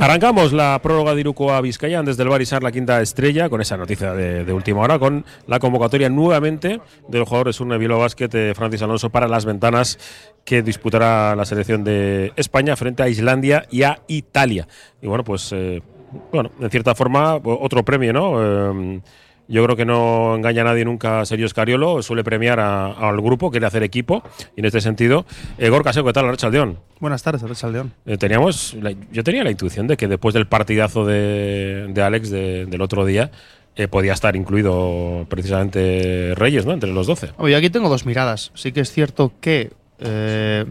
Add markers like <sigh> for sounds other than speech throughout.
Arrancamos la prórroga de Iruko a Vizcaya desde el Barisar, la quinta estrella, con esa noticia de, última hora, con la convocatoria nuevamente del jugador Surne Bilbao Basket, eh, Francis Alonso, para las ventanas que disputará la selección de España frente a Islandia y a Italia. Y bueno, pues, eh, bueno, en cierta forma, otro premio, ¿no? Eh, yo creo que no engaña a nadie nunca Sergio Escariolo, suele premiar al grupo, quiere hacer equipo, y en este sentido, eh, Gorka Seco, ¿qué tal, Arrachaldeón? Buenas tardes, Arrachaldeón. Eh, teníamos, yo tenía la intuición de que después del partidazo de, Alex del otro día, eh, podía estar incluido precisamente Reyes, ¿no? Entre los 12. Oye, aquí tengo dos miradas. Sí que es cierto que eh,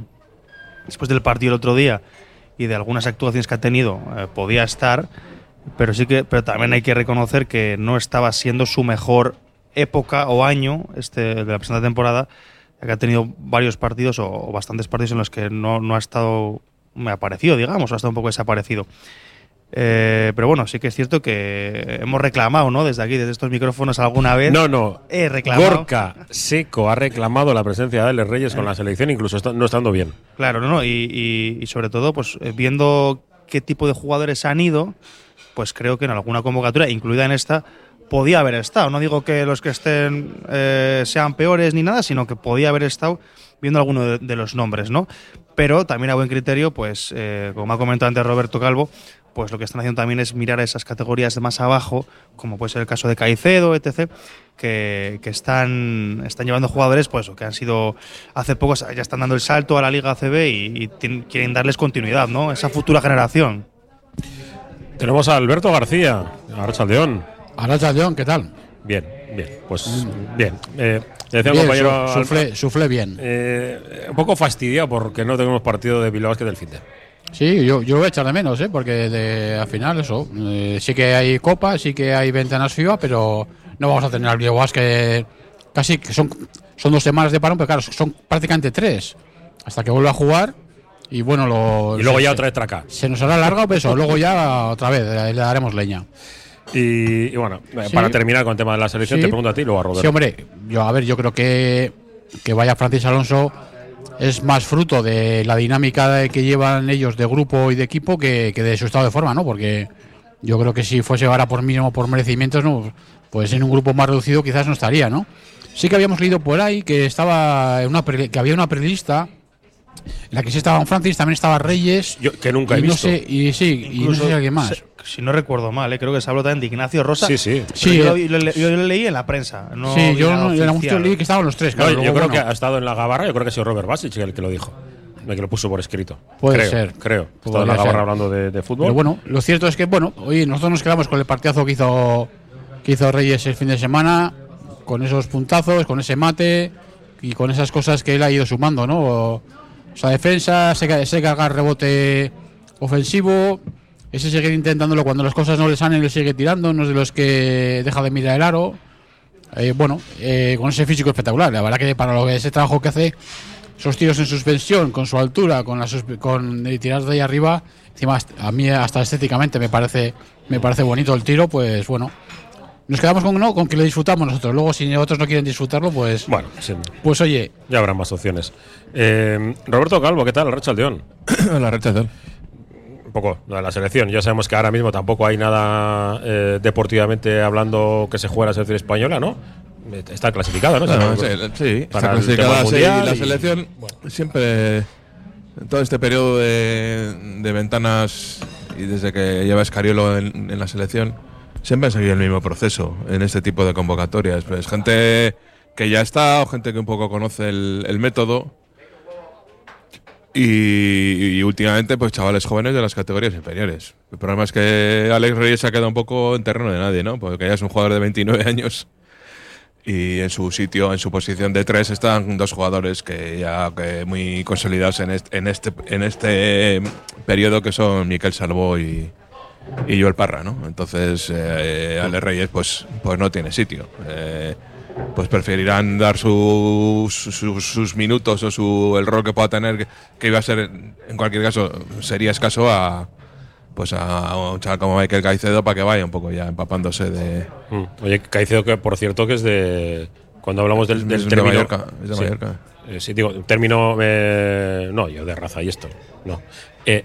después del partido el otro día y de algunas actuaciones que ha tenido, podía estar pero sí que pero también hay que reconocer que no estaba siendo su mejor época o año este de la presente temporada, ya que ha tenido varios partidos o, bastantes partidos en los que no, no ha estado me ha parecido, digamos, o ha estado un poco desaparecido. Eh, pero bueno, sí que es cierto que hemos reclamado, ¿no? Desde aquí, desde estos micrófonos alguna vez. No, no. He reclamado. Gorka Seco ha reclamado la presencia de Alex Reyes con la selección, incluso no estando bien. Claro, no, no. Y, y sobre todo, pues eh, viendo qué tipo de jugadores han ido, pues creo que en alguna convocatoria, incluida en esta, podía haber estado. No digo que los que estén eh, sean peores ni nada, sino que podía haber estado viendo alguno de, los nombres, ¿no? Pero también a buen criterio, pues, eh, como ha comentado antes Roberto Calvo, pues lo que están haciendo también es mirar esas categorías de más abajo, como puede ser el caso de Caicedo, etc., que, están, están llevando jugadores pues, que han sido hace poco, ya están dando el salto a la Liga ACB y, y quieren darles continuidad, ¿no? Esa futura generación. Tenemos a Alberto García, Arrachaldeón. Arrachaldeón, ¿qué tal? Bien, bien, pues mm. bien. Eh, decía bien, compañero. Sufle, bien. Eh, un poco fastidiado porque no tenemos partido de Bilbao que del fin de. Sí, yo, yo voy a echar de menos, ¿eh? porque de, al final eso. Eh, sí que hay Copa, sí que hay ventanas FIBA, pero no vamos a tener al Bilbao que casi que son, son dos semanas de parón, pero claro, son prácticamente tres. Hasta que vuelva a jugar y bueno, lo, y luego ya otra vez traca. Se nos hará largo, pero eso, luego ya otra vez le daremos leña. Y, bueno, eh, para terminar con el tema de la selección, te pregunto a ti y luego a Roberto. Sí, hombre, yo a ver, yo creo que, que vaya Francis Alonso es más fruto de la dinámica que llevan ellos de grupo y de equipo que, que, de su estado de forma, ¿no? Porque yo creo que si fuese ahora por mínimo por merecimientos, no, pues en un grupo más reducido quizás no estaría, ¿no? Sí que habíamos leído por ahí que estaba una que había una prelista la que sí estaba Francis, también estaba Reyes. que nunca he visto. y sí, y no sé si alguien más. si no recuerdo mal, ¿eh? creo que se habló también de Ignacio Rosa. Sí, sí. sí yo, lo, leí en la prensa. sí, yo, no, yo leí que estaban los tres. Claro, yo creo que ha estado en la gabarra, yo creo que ha sido Robert Basic el que lo dijo. El que lo puso por escrito. Puede creo, ser. Creo. Ha estado en la gabarra hablando de, fútbol. Pero bueno, lo cierto es que, bueno, hoy nosotros nos quedamos con el partidazo que hizo, que hizo Reyes el fin de semana, con esos puntazos, con ese mate y con esas cosas que él ha ido sumando, ¿no? O sea, defensa, se, carga rebote ofensivo, ese sigue intentándolo cuando las cosas no le salen, le sigue tirando, no es de los que deja de mirar el aro. Eh, bueno, eh, con ese físico espectacular. La verdad que para lo que ese trabajo que hace, esos tiros en suspensión, con su altura, con, la con tirar de ahí arriba, encima a mí hasta estéticamente me parece, me parece bonito el tiro, pues bueno, nos quedamos con no, con que lo disfrutamos nosotros. Luego, si otros no quieren disfrutarlo, pues. Bueno, pues oye. Ya habrá más opciones. Eh, Roberto Calvo, ¿qué tal? La Recha León. <coughs> la Recha León. Un poco, de la selección. Ya sabemos que ahora mismo tampoco hay nada eh, deportivamente hablando que se juegue la selección española, ¿no? Está clasificada, ¿no? sí, está clasificada. Sí, la selección siempre, en todo este periodo de, ventanas y desde que lleva Escariolo en la selección siempre han seguido el mismo proceso en este tipo de convocatorias. Pues gente que ya está o gente que un poco conoce el, método. Y, últimamente, pues chavales jóvenes de las categorías inferiores. El problema es que Alex Reyes ha quedado un poco en terreno de nadie, ¿no? Porque ya es un jugador de 29 <laughs> años y en su sitio, en su posición de tres, están dos jugadores que ya muy consolidados en este, en este, en este periodo que son Miquel Salvo y, y yo el Parra, ¿no? Entonces, eh, Ale Reyes, pues, pues no tiene sitio. Eh, pues preferirán dar sus, sus, minutos o su, el rol que pueda tener, que, iba a ser, en cualquier caso, sería escaso a, pues a un chaval como Michael Caicedo para que vaya un poco ya empapándose de. Mm. Oye, Caicedo, que por cierto que es de. Cuando hablamos del, del término. De Mallorca, es de Mallorca. Eh, sí, digo, término. no, yo de raza y esto. No. Eh,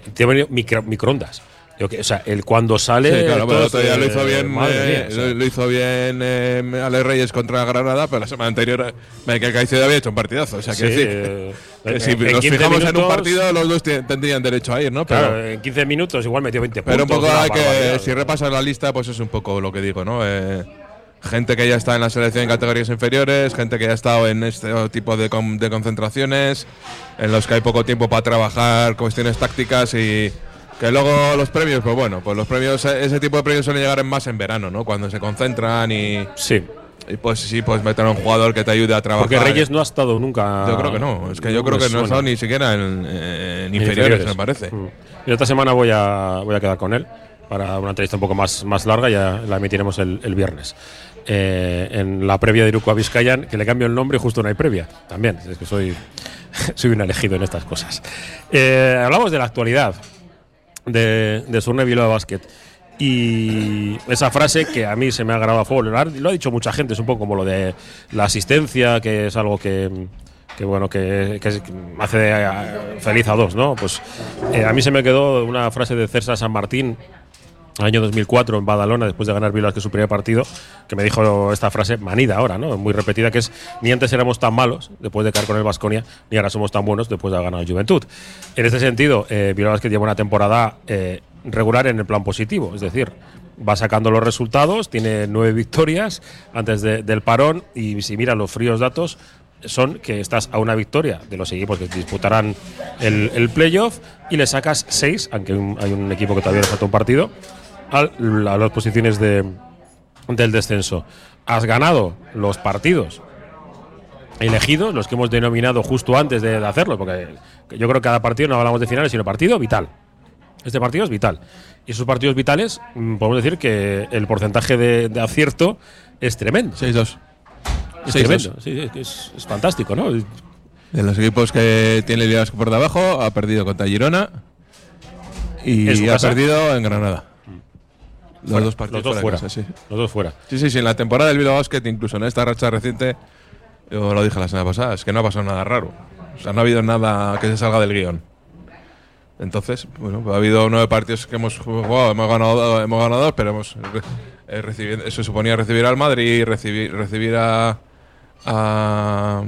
micro, microondas. O sea, el cuando sale. Sí, claro, pero otro día lo eh, hizo bien, eh, mía, lo, lo hizo bien eh, Alex Reyes contra Granada, pero la semana anterior eh, Michael Caicedo había hecho un partidazo. O sea, sí, que eh, en- si en nos 15 fijamos en un partido, los dos tendrían derecho a ir, ¿no? Pero, Claro, en 15 minutos igual metió 20 pero un puntos. poco que, si repasas la lista, pues es un poco lo que digo, ¿no? Eh, gente que ya está en la selección en categorías inferiores, gente que ya ha estado en este tipo de, con- de concentraciones, en los que hay poco tiempo para trabajar cuestiones tácticas y que luego los premios, pues bueno, pues los premios, ese tipo de premios suelen llegar en más en verano, ¿no? Cuando se concentran y, Sí, y pues sí, pues meter a un jugador que te ayude a trabajar. porque Reyes no ha estado nunca. Yo creo que no, es que yo creo que no ha estado ni siquiera en, inferiores, me parece. Mm. Y esta semana voy a, voy a quedar con él para una entrevista un poco más, más larga, ya la emitiremos el, el viernes. Eh, en la previa de Iruko a Vizcayan, que le cambio el nombre y justo no hay previa. También, es que soy, <laughs> soy un elegido en estas cosas. Eh, hablamos de la actualidad de, de Surne Bilbao Basket. Y esa frase que a mí se me ha grabado a fuego, lo ha, lo ha dicho mucha gente, es un poco como lo de la asistencia, que es algo que, que bueno, que, que hace eh, feliz a dos, ¿no? Pues eh, a mí se me quedó una frase de César San Martín, año 2004 en Badalona, después de ganar Bilbao que su primer partido, que me dijo esta frase manida ahora, ¿no? Muy repetida, que es ni antes éramos tan malos después de caer con el Vasconia, ni ahora somos tan buenos después de haber ganado Juventud. En este sentido, eh, Basket lleva una temporada eh, regular en el plan positivo, es decir, va sacando los resultados, tiene nueve victorias antes de- del parón y si miras los fríos datos, son que estás a una victoria de los equipos que disputarán el, playoff y le sacas seis, aunque un- hay un equipo que todavía le falta un partido, al- a las posiciones de, del descenso. Has ganado los partidos elegidos, los que hemos denominado justo antes de, de hacerlo, porque yo creo que cada partido no hablamos de finales, sino partido vital. Este partido es vital. Y esos partidos vitales, mm, podemos decir que el porcentaje de, de acierto es tremendo. 6-2. Es 6-2. tremendo. Sí, es, es- fantástico, ¿no? De los equipos que tiene Ligas por debajo, ha perdido contra Girona ¿En y ha casa? perdido en Granada. Los Fuera, dos partidos los dos fuera fuera. de casa, sí. Los dos fuera. Sí, sí, sí, en la temporada del Bilbao Basket, incluso en esta racha reciente, yo lo dije la semana pasada, es que no ha pasado nada raro. O sea, no ha habido nada que se salga del guion. Entonces, bueno, pues ha habido nueve partidos que hemos jugado, hemos ganado, hemos ganado dos, pero hemos eh, recibido, eso suponía recibir al Madrid, recibir, recibir a, a,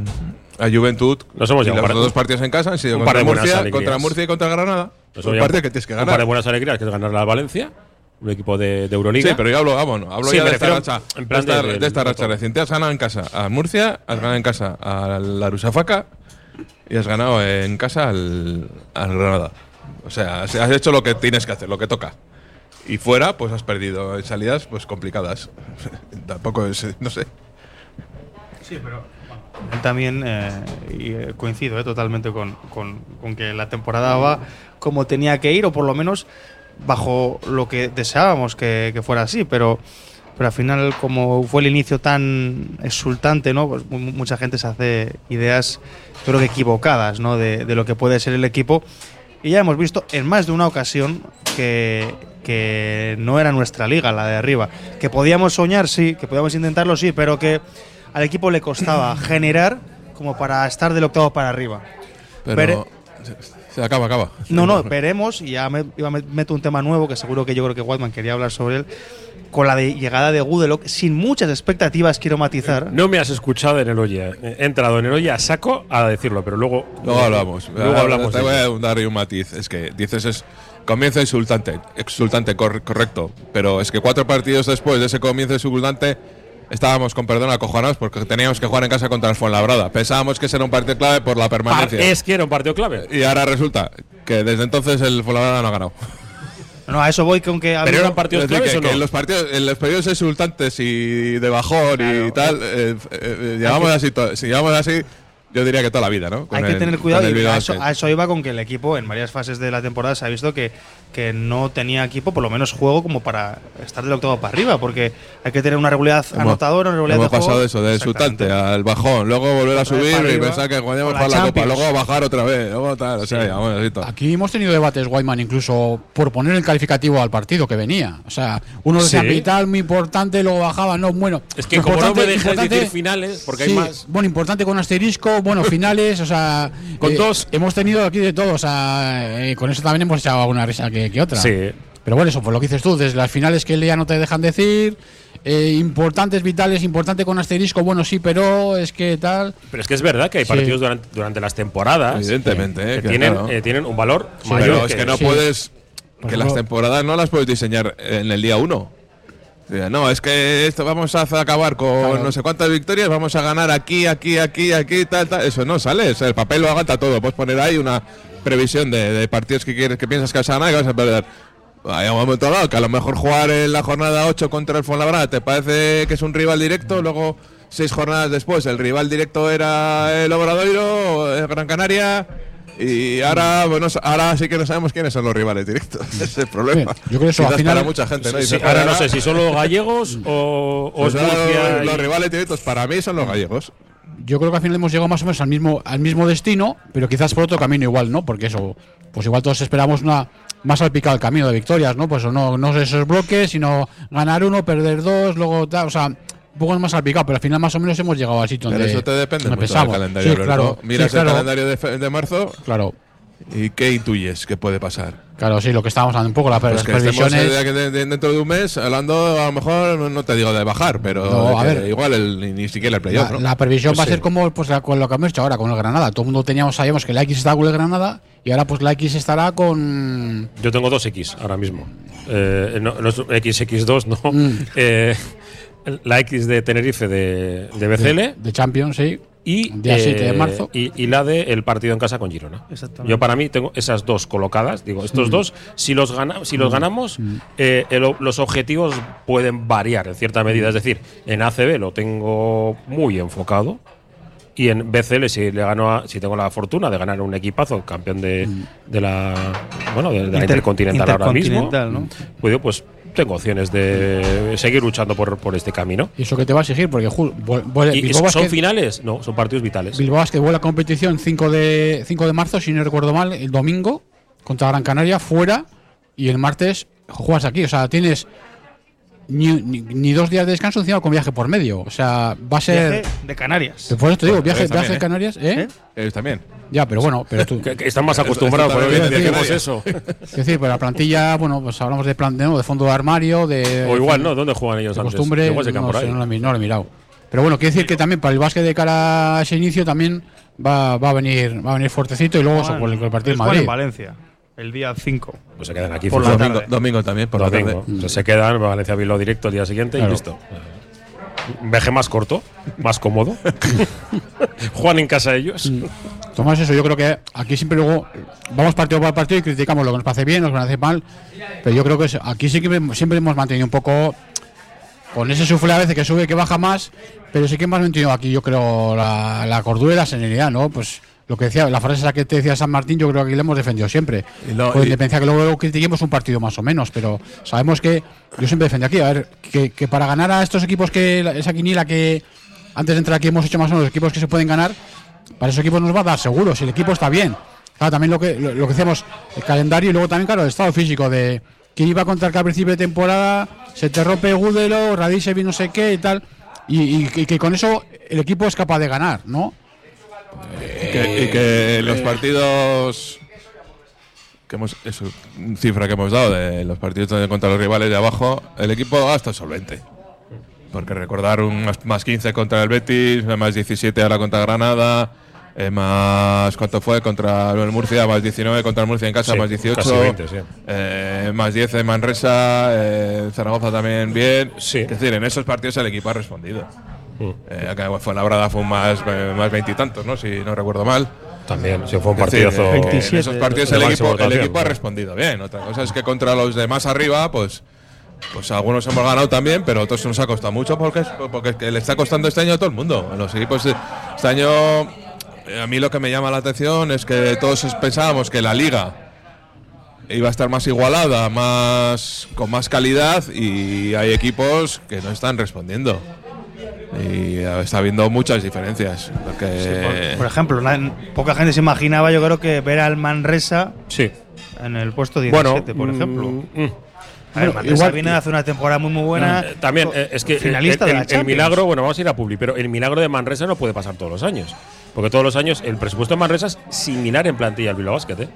a Juventud. Nos hemos y llevado los un dos partidos en casa han sido un contra Murcia, contra Murcia y contra Granada. Nos partidos llevado que tienes que Un par ganar. de buenas alegrías, que es ganar la Valencia, un equipo de, de Euroliga. Sí, pero yo hablo, vamos, hablo Sí, ya de esta racha, en plan de esta, de- de esta de racha reciente. Has ganado en casa a Murcia, has ganado en casa a la Rusafaca y has ganado en casa al, al Granada. O sea, has has hecho lo que tienes que hacer, lo que toca. Y fuera, pues has perdido en salidas pues complicadas. <laughs> Tampoco es, no sé. Sí, pero también eh, y, eh, coincido eh, totalmente con, con- con que la temporada va como tenía que ir, o por lo menos bajo lo que deseábamos que, que fuera así, pero, pero al final, como fue el inicio tan exultante, ¿no? Pues mu- mucha gente se hace ideas, yo creo que equivocadas, ¿no? De, de lo que puede ser el equipo. Y ya hemos visto en más de una ocasión que, que no era nuestra liga, la de arriba. Que podíamos soñar, sí, que podíamos intentarlo, sí, pero que al equipo le costaba generar como para estar del octavo para arriba. Pero. Pero- se- acaba, acaba. No, no, veremos, y ya me, iba meto un tema nuevo que seguro que yo creo que Whiteman quería hablar sobre él. Con la de llegada de Gudelock, sin muchas expectativas, quiero matizar. No me has escuchado en el Oye. He entrado en el Oye a saco a decirlo, pero luego. Luego hablamos. Luego hablamos. Te voy a dar ahí un matiz. Es que dices es. Comienzo insultante. Exultante, cor- correcto. Pero es que cuatro partidos después de ese comienzo insultante. Estábamos con perdón acojonados porque teníamos que jugar en casa contra el Fuenlabrada. Pensábamos que ese era un partido clave por la Par- permanencia. es que era un partido clave. Y ahora resulta que desde entonces el Fuenlabrada no ha ganado. No, a eso voy con que. Pero eran partidos claves que, o que no. en los partidos, en los periodos insultantes y de bajón y tal, eh, eh, llevamos así, to- si llevamos así, yo diría que toda la vida, ¿no? Con Hay que el- tener cuidado y a eso, Basket. a eso iba con que el equipo en varias fases de la temporada se ha visto que, que no tenía equipo, por lo menos juego, como para estar del octavo para arriba, porque hay que tener una regularidad Hemos- anotadora, una regularidad Hemos de pasado eso, de insultante al bajón, luego volver a subir y pensar que jugamos con para la la copa, luego bajar otra vez, luego tal, o sea, ya, bueno. Aquí hemos tenido debates, Guayman, incluso por poner el calificativo al partido que venía. O sea, uno Sí. decía vital, muy importante, luego bajaba, no, bueno. Es que como no importante- me dejes decir finales, porque hay sí, más. Bueno, importante con asterisco, bueno, <laughs> finales, o sea. Con eh, dos. Hemos tenido aquí de todo, o sea, eh, con eso también hemos echado alguna risa que, que otra. Sí. Pero bueno, eso, por lo que dices tú, desde las finales que ya no te dejan decir, eh, importantes, vitales, importante con asterisco, bueno, sí, pero es que tal. Pero es que es verdad que hay Sí. partidos durante, durante las temporadas Evidentemente, que eh, que tienen, claro. eh, tienen un valor Sí, mayor. Pero es que no sí. puedes. Por Que ejemplo- las temporadas no las puedes diseñar en el día uno. No, es que esto vamos a acabar con Claro. no sé cuántas victorias, vamos a ganar aquí, aquí, aquí, aquí, tal, tal. Eso no sale, o sea, el papel lo aganta todo. Puedes poner ahí una previsión de, de partidos que quieres, que piensas que vas a ganar y que vas a perder. Hay un momento dado que a lo mejor jugar en la jornada 8 contra el Fuenlabrada te parece que es un rival directo, luego seis jornadas después el rival directo era el Obradoiro, el Gran Canaria. Y ahora, bueno, ahora sí que no sabemos quiénes son los rivales directos. <laughs> Ese es el problema. Yo creo que eso, al final- para mucha gente, ¿no? Sí, Dice, sí, ahora no "Joder, sé si son los gallegos o, o pues los, los rivales directos para mí son los gallegos. Yo creo que al final hemos llegado más o menos al mismo, al mismo destino, pero quizás por otro camino igual, ¿no? Porque eso, pues igual todos esperamos una más salpicado el camino de victorias, ¿no? Pues no, no esos bloques, sino ganar uno, perder dos, luego tal, o sea, un poco más salpicado, pero al final más o menos hemos llegado al sitio Pero donde eso te depende mucho del calendario, Sí, claro, Miras sí, claro, el calendario de, de marzo. Claro, y ¿qué intuyes que puede pasar? claro, sí, lo que estábamos hablando un poco, la, Pues las que previsiones. de- de- de- dentro de un mes hablando, a lo mejor, no- te digo de bajar, pero No, a ver. igual el- ni, ni siquiera el playoff, La, ¿no? la previsión Pues va a sí. ser como pues, la- con lo que hemos hecho ahora con el Granada. Todo el mundo teníamos, sabíamos que la X estaba con el Granada y ahora pues la X estará con. Yo tengo dos X ahora mismo. Eh, no, no es XX2, no. Mm. Eh, la X de Tenerife de, de BCL de Champions, sí. Y, Día 7 de marzo. y, y la de el partido en casa con Girona. Exactamente. Yo para mí tengo esas dos colocadas. Digo, Mm. estos dos, si los, gana, si los ganamos, eh, el- los objetivos pueden variar en cierta medida. Es decir, en ACB lo tengo muy enfocado. Y en BCL, si le gano a- si tengo la fortuna de ganar un equipazo, campeón de, Mm. de la bueno de, de la Inter- Intercontinental ahora mismo, pues, pues tengo opciones de seguir luchando por, por este camino. Y eso que te va a exigir, porque vuelve- ¿Y son Basket, finales? No, son partidos vitales. Bilbao Basket vuelve a competición 5 de, 5 de marzo, si no recuerdo mal, el domingo contra Gran Canaria, fuera. Y el martes juegas aquí. O sea, tienes ni, ni- ni dos días de descanso encima con viaje por medio. O sea, va a ser. Viaje de Canarias. Por eso te digo, viaje, Ellos viaje ¿eh? Canarias, ¿eh? ¿Eh? Ellos también. Ya, pero bueno, pero tú. <laughs> Que, que están más acostumbrados, por también eso decimos. Es decir, pues la plantilla, bueno, pues hablamos de plan de, ¿no? de fondo de armario, de. O igual, ¿no? ¿Dónde juegan ellos de antes? costumbre. Igual se no, por sé, no, lo he, no lo he mirado. Pero bueno, quiere decir que también para el básquet de cara a ese inicio también va, va a venir va a venir fuertecito y luego eso, con el, partido de Juegan en Madrid. Valencia, el día 5. Pues se quedan aquí Por la domingo, tarde. domingo también, por la domingo. tarde. O sea, se quedan, Valencia Bilbao directo el día siguiente Claro. y listo. Un viaje más corto, más cómodo. <laughs> Juegan en casa ellos. Tomás, eso, yo creo que aquí siempre luego vamos partido por partido y criticamos lo que nos parece bien, lo que nos parece mal. Pero yo creo que aquí sí que siempre hemos mantenido un poco con ese sufle a veces que sube, que baja más, pero sí que hemos mantenido aquí, yo creo, la, la cordura y la serenidad, ¿no? Pues lo que decía, la frase esa que te decía San Martín, yo creo que aquí la hemos defendido siempre. Y no- Con independencia que luego critiquemos un partido más o menos, pero sabemos que yo siempre defendí aquí, a ver, que, que para ganar a estos equipos que esa quiniela que antes de entrar aquí hemos hecho más o menos los equipos que se pueden ganar, para esos equipos nos va a dar seguro, si el equipo está bien. Claro, también lo que, lo, lo que decíamos, el calendario y luego también, claro, el estado físico de que iba a contar que al principio de temporada se te rompe Gudelo, Radicevi no sé qué y tal, y, y- y que con eso el equipo es capaz de ganar, ¿no? Y que, y que los partidos que hemos eso, cifra que hemos dado de los partidos contra los rivales de abajo, el equipo ha estado solvente. Porque recordar un más, más 15 contra el Betis, más 17 ahora contra Granada, eh, más ¿cuánto fue? Contra el Murcia, más 19 contra el Murcia en casa, Sí, más 18, casi 20, sí. eh, más 10 en Manresa, eh, Zaragoza también bien. Sí. Es decir, en esos partidos el equipo ha respondido. Mm. Eh, acá fue la brada fue un más eh, más veintitantos, ¿no? Si no recuerdo mal. También, si fue un Es decir, partidazo. 27 en esos partidos el equipo, el equipo ha respondido bien. Otra cosa es que contra los de más arriba, pues, pues algunos hemos ganado también, pero otros nos ha costado mucho porque, es- porque le está costando este año a todo el mundo. A los equipos de- este año, eh, a mí lo que me llama la atención es que todos pensábamos que la liga iba a estar más igualada, más con más calidad y hay equipos que no están respondiendo. Y eh, está habiendo muchas diferencias. Porque Por, por ejemplo, poca gente se imaginaba, yo creo que ver al Manresa Sí. en el puesto Bueno, 17, por mm, ejemplo. mm. A ver, Bueno, igual- viene de hacer una temporada muy muy buena. Eh, También, eh, es que finalista el, de la el- el milagro, bueno, vamos a ir a Publi, pero el milagro de Manresa no puede pasar todos los años. Porque todos los años el presupuesto de Manresa es similar en plantilla al Bilbao Basket, ¿eh?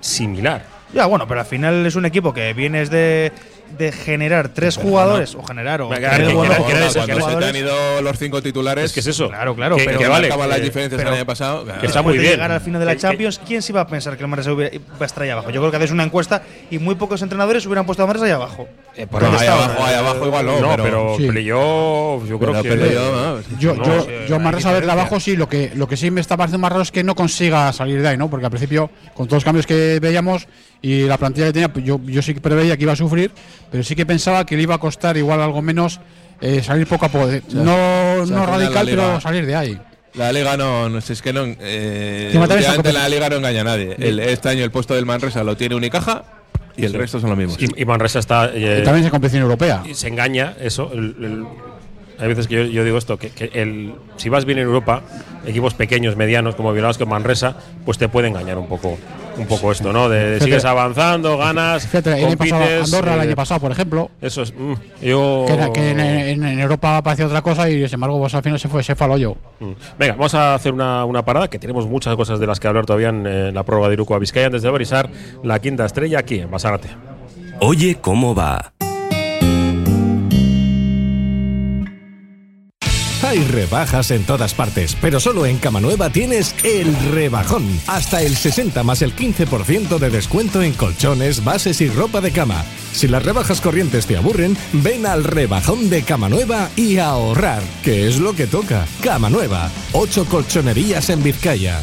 Similar. Ya, bueno, pero al final es un equipo que vienes de, de generar tres jugadores, o generar, o tener que- buenos que- Cuando que- jugadores, te han jugadores, ido los cinco titulares. Es que es eso. Claro, claro, Que- pero que que vale. las diferencias pero- el año pasado. claro. que está muy de bien. llegar al final de la Champions, ¿quién se iba a pensar que el Manresa hubiera- iba a estar ahí abajo? Yo creo que haces una encuesta y muy pocos entrenadores hubieran puesto a Manresa ahí abajo. Eh, por No, ahí abajo, ahí abajo igual no, No, pero, pero- Sí. playoff, yo creo Pero que. pero yo, no, Yo, No, yo, sí, yo de diferencia. trabajo sí, lo que, lo que sí me está pareciendo más raro es que no consiga salir de ahí, ¿no? Porque al principio, con todos los cambios que veíamos y la plantilla que tenía, pues yo, yo sí que preveía que iba a sufrir, pero sí que pensaba que le iba a costar igual algo menos eh, salir poco a poco. no o sea, no radical, liga- pero salir de ahí. La liga no, no es que no. Eh, la liga no engaña a nadie. El- este año el puesto del Manresa lo tiene Unicaja y el Sí. resto son los mismos. Y, y Manresa está. eh, Y también es competición europea. y se engaña eso. el- el- hay veces que yo, yo digo esto, que, que el, si vas bien en Europa, equipos pequeños, medianos, como Violados que Manresa, pues te puede engañar un poco, un poco esto, ¿no? De, sigues avanzando, ganas, Fíjate, el año pasado, compites, Andorra el eh, año pasado, por ejemplo, Eso es. mm, yo. que, era- que en, en- en Europa parecía otra cosa y sin embargo pues, al final se fue, se fue al hoyo. Mm. Venga, vamos a hacer una, una parada, que tenemos muchas cosas de las que hablar todavía en, eh, la prórroga de Iruko a Vizcaya, antes de Barisar, la quinta estrella aquí en Basarate. Oye, ¿cómo va? Hay rebajas en todas partes, pero solo en Camanueva tienes el rebajón. Hasta el 60 más el 15% de descuento en colchones, bases y ropa de cama. Si las rebajas corrientes te aburren, ven al rebajón de Camanueva y ahorrar, que es lo que toca. Camanueva, 8 colchonerías en Vizcaya.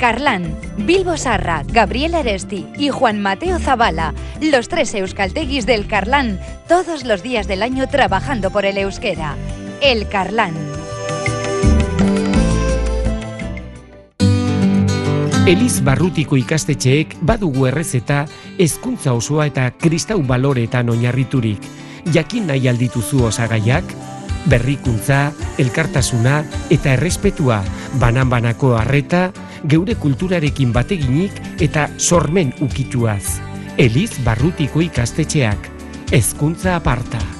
Carlán, Bilbo Sarra, Gabriel Aresti y Juan Mateo Zavala, los tres euskalteguis del Carlán, todos los días del año trabajando por el euskera. El Carlán. Eliz barrutiko ikastetxeek badugu errezeta hezkuntza osoa eta kristau baloretan oinarriturik. Jakin nahi aldituzu osagaiak? Berrikuntza, elkartasuna eta errespetua, banan-banako harreta, geure kulturarekin bateginik eta sormen ukituaz. Eliz barrutiko ikastetxeak. Hezkuntza aparta.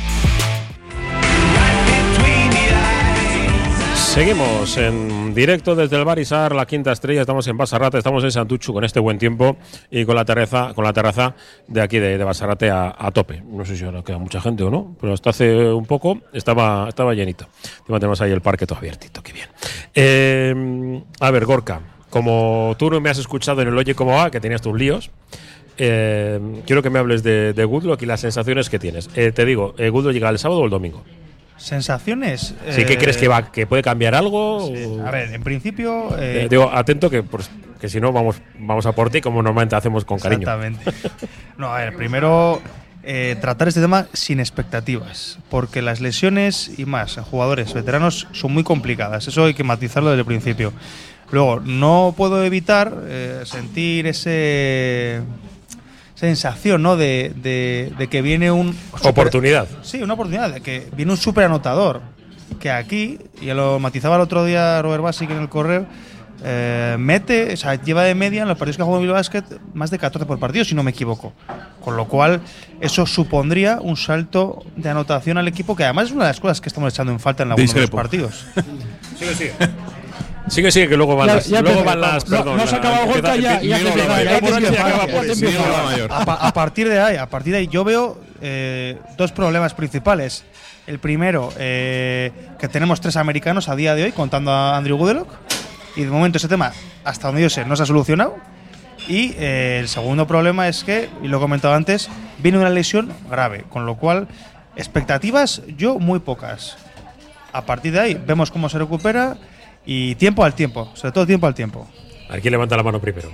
Seguimos en directo desde el Barisar, la quinta estrella. Estamos en Basarrate, estamos en Santuchu con este buen tiempo y con la terraza, con la terraza de aquí de, de Basarrate a, tope. No sé si ahora queda mucha gente o no, pero hasta hace un poco estaba, estaba llenito. Tenemos ahí el parque todo abiertito, qué bien. Eh, a ver, Gorka, como tú no me has escuchado en el Oye cómo va, que tenías tus líos. eh, quiero que me hables de, de Goodlock y las sensaciones que tienes. Eh, te digo, eh, ¿Goodlock llega el sábado o el domingo? ¿Sensaciones? ¿Sí que Eh, crees que va que puede cambiar algo? o- A ver, en principio. Eh, eh, digo, atento que, pues, que si no vamos, vamos a por ti como normalmente hacemos con cariño. Exactamente. <laughs> No, a ver, primero eh, tratar este tema sin expectativas, porque las lesiones y más en jugadores veteranos son muy complicadas. Eso hay que matizarlo desde el principio. Luego, no puedo evitar eh, sentir ese sensación, ¿no? De, de- de que viene un super- Oportunidad. Sí, una oportunidad, de que viene un super anotador. Que aquí, y ya lo matizaba el otro día Robert Basic en el correo, eh, mete, o sea, lleva de media en los partidos que ha jugado Bilbao Basket más de 14 por partido, si no me equivoco. Con lo cual, eso supondría un salto de anotación al equipo, que además es una de las cosas que estamos echando en falta en algunos de los partidos. <laughs> Sigue, sigue. Sigue, sigue, que luego van Ya- las. ya luego van las. no- perdón, no se acaba Gorka, ya- ya. A, pa- a partir de ahí, a partir de ahí, yo veo eh, dos problemas principales. El primero, eh, que tenemos tres americanos a día de hoy, contando a Andrew Goodelock. Y de momento ese tema, hasta donde yo sé, no se ha solucionado. Y eh, el segundo problema es que, y lo he comentado antes, viene una lesión grave. Con lo cual, expectativas yo muy pocas. A partir de ahí, vemos cómo se recupera y tiempo al tiempo. Sobre todo tiempo al tiempo. A ver quién levanta la mano primero.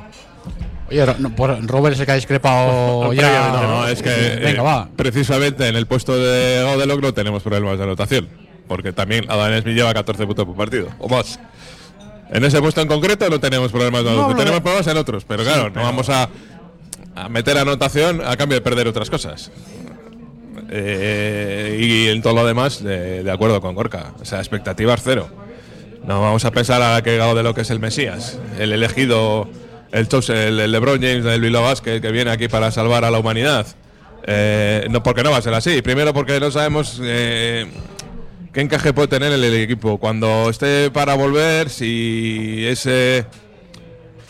Oye, no, por Robert es el que ha discrepado <laughs> ya. No, es que Venga, eh, va. precisamente en el puesto de Godelock no tenemos problemas de anotación. Porque también Adam Smith lleva 14 puntos por partido, o más. En ese puesto en concreto no tenemos problemas de No, anotación. no, tenemos problemas en otros, pero claro, no vamos a, a meter anotación a cambio de perder otras cosas. Eh, y en todo lo demás, de, de acuerdo con Gorka. O sea, expectativas cero. No vamos a pensar a que Godelock es el Mesías, el elegido, el, el, LeBron James del Bilbao Basket que viene aquí para salvar a la humanidad. Eh, no, porque no va a ser así. Primero porque no sabemos eh, qué encaje puede tener el, el equipo. Cuando esté para volver, si es eh,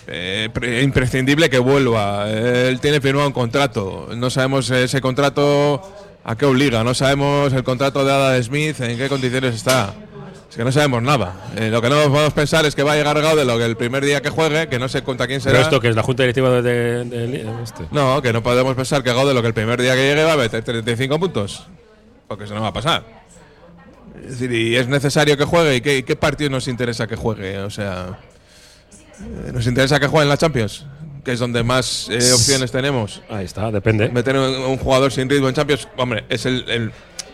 eh, pre- imprescindible que vuelva. Él tiene firmado un contrato. No sabemos ese contrato a qué obliga. No sabemos el contrato de Ada Smith, en qué condiciones está. Que no sabemos nada. Eh, lo que no podemos pensar es que va a llegar Gaudelo que el primer día que juegue, que no sé contra quién será. Pero esto que es la junta directiva de. de- de- de- este. No, que no podemos pensar que Gaudelo que el primer día que llegue va a meter 35 puntos. Porque eso no va a pasar. Es decir, y es necesario que juegue. ¿Y qué, qué partido nos interesa que juegue? O sea, eh, ¿nos interesa que juegue en la Champions? Que es donde más eh, opciones tenemos. Ahí está, depende. Meter un, un jugador sin ritmo en Champions, hombre, es el-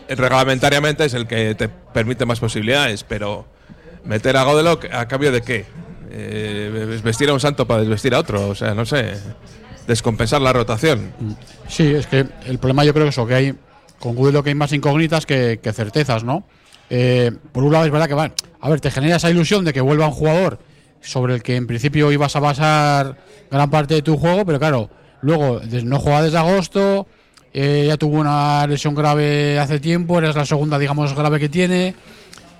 reglamentariamente es el que te permite más posibilidades, pero meter a Godelock a cambio de qué? Eh, vestir a un santo para desvestir a otro, o sea, no sé, descompensar la rotación. Sí, es que el problema yo creo que eso, que hay con que hay más incógnitas que, certezas, ¿no? Eh, por un lado es verdad que va, a ver, te genera esa ilusión de que vuelva un jugador sobre el que en principio ibas a basar gran parte de tu juego, pero claro, luego no juega desde agosto, eh, ya tuvo una lesión grave hace tiempo, eres la segunda, digamos, grave que tiene,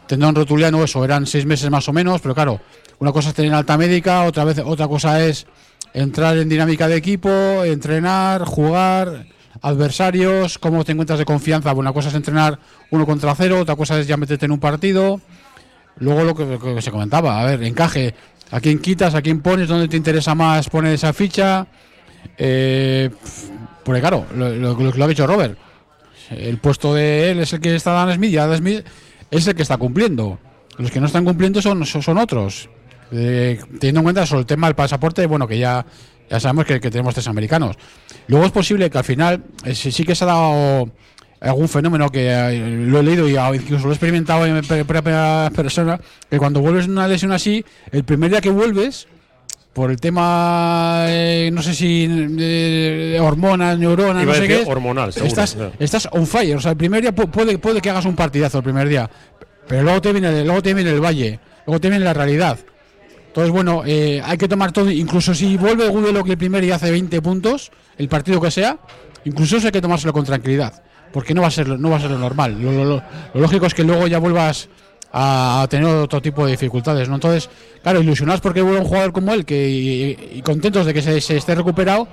tendón rotuliano, eso, eran seis meses más o menos, pero claro, una cosa es tener alta médica, otra vez, otra cosa es entrar en dinámica de equipo, entrenar, jugar, adversarios, cómo te encuentras de confianza. Una cosa es entrenar uno contra cero, otra cosa es ya meterte en un partido. Luego lo que, lo que se comentaba, a ver, encaje. ¿A quién quitas? ¿A quién pones? ¿Dónde te interesa más poner esa ficha? Eh, porque claro, lo, lo- lo ha dicho Robert, el puesto de él es el que está Dan Smith y Dan Smith es el que está cumpliendo. Los que no están cumpliendo son, son, otros. Eh, teniendo en cuenta sobre el tema del pasaporte, bueno, que ya, ya sabemos que, que tenemos tres americanos. Luego es posible que al final eh, sí, sí que se ha dado algún fenómeno que eh, lo he leído y incluso lo he experimentado en propia persona, que cuando vuelves una lesión así, el primer día que vuelves, por el tema, eh, no sé si eh, hormonas, neuronas, Iba no a sé qué, es, hormonal, seguro, estás, estás on fire. O sea, el primer día pu- puede, puede que hagas un partidazo el primer día, pero luego te viene, luego te viene el valle, luego te viene la realidad. Entonces, bueno, eh, hay que tomar todo, incluso si vuelve Gudelo que el primer día hace 20 puntos, el partido que sea, incluso eso hay que tomárselo con tranquilidad, porque no va a ser, lo- no va a ser lo normal. Lo- lo- lo lógico es que luego ya vuelvas a, a tener otro tipo de dificultades, ¿no? Entonces, claro, ilusionados porque vuelve un jugador como él que, y, y contentos de que se, se esté recuperado,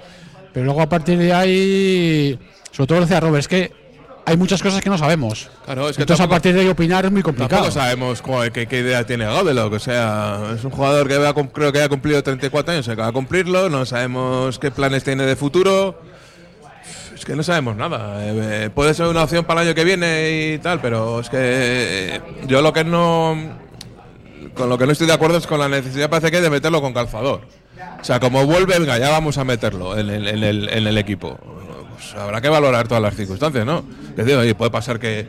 pero luego a partir de ahí, sobre todo decía Robert, es que hay muchas cosas que no sabemos. Claro, es que Entonces, a tampoco- partir de ahí opinar es muy complicado. Tampoco sabemos qué, qué idea tiene Godelock. O sea, es un jugador que va a creo que ha cumplido 34 años, que va a cumplirlo. No sabemos qué planes tiene de futuro. Es que no sabemos nada. Eh, eh, puede ser una opción para el año que viene y tal, pero es que eh, yo lo que no. Con lo que no estoy de acuerdo es con la necesidad, parece que, de meterlo con calzador. O sea, como vuelve, venga, ya vamos a meterlo en el, equipo. Pues habrá que valorar todas las circunstancias, ¿no? Que digo, oye, puede pasar que.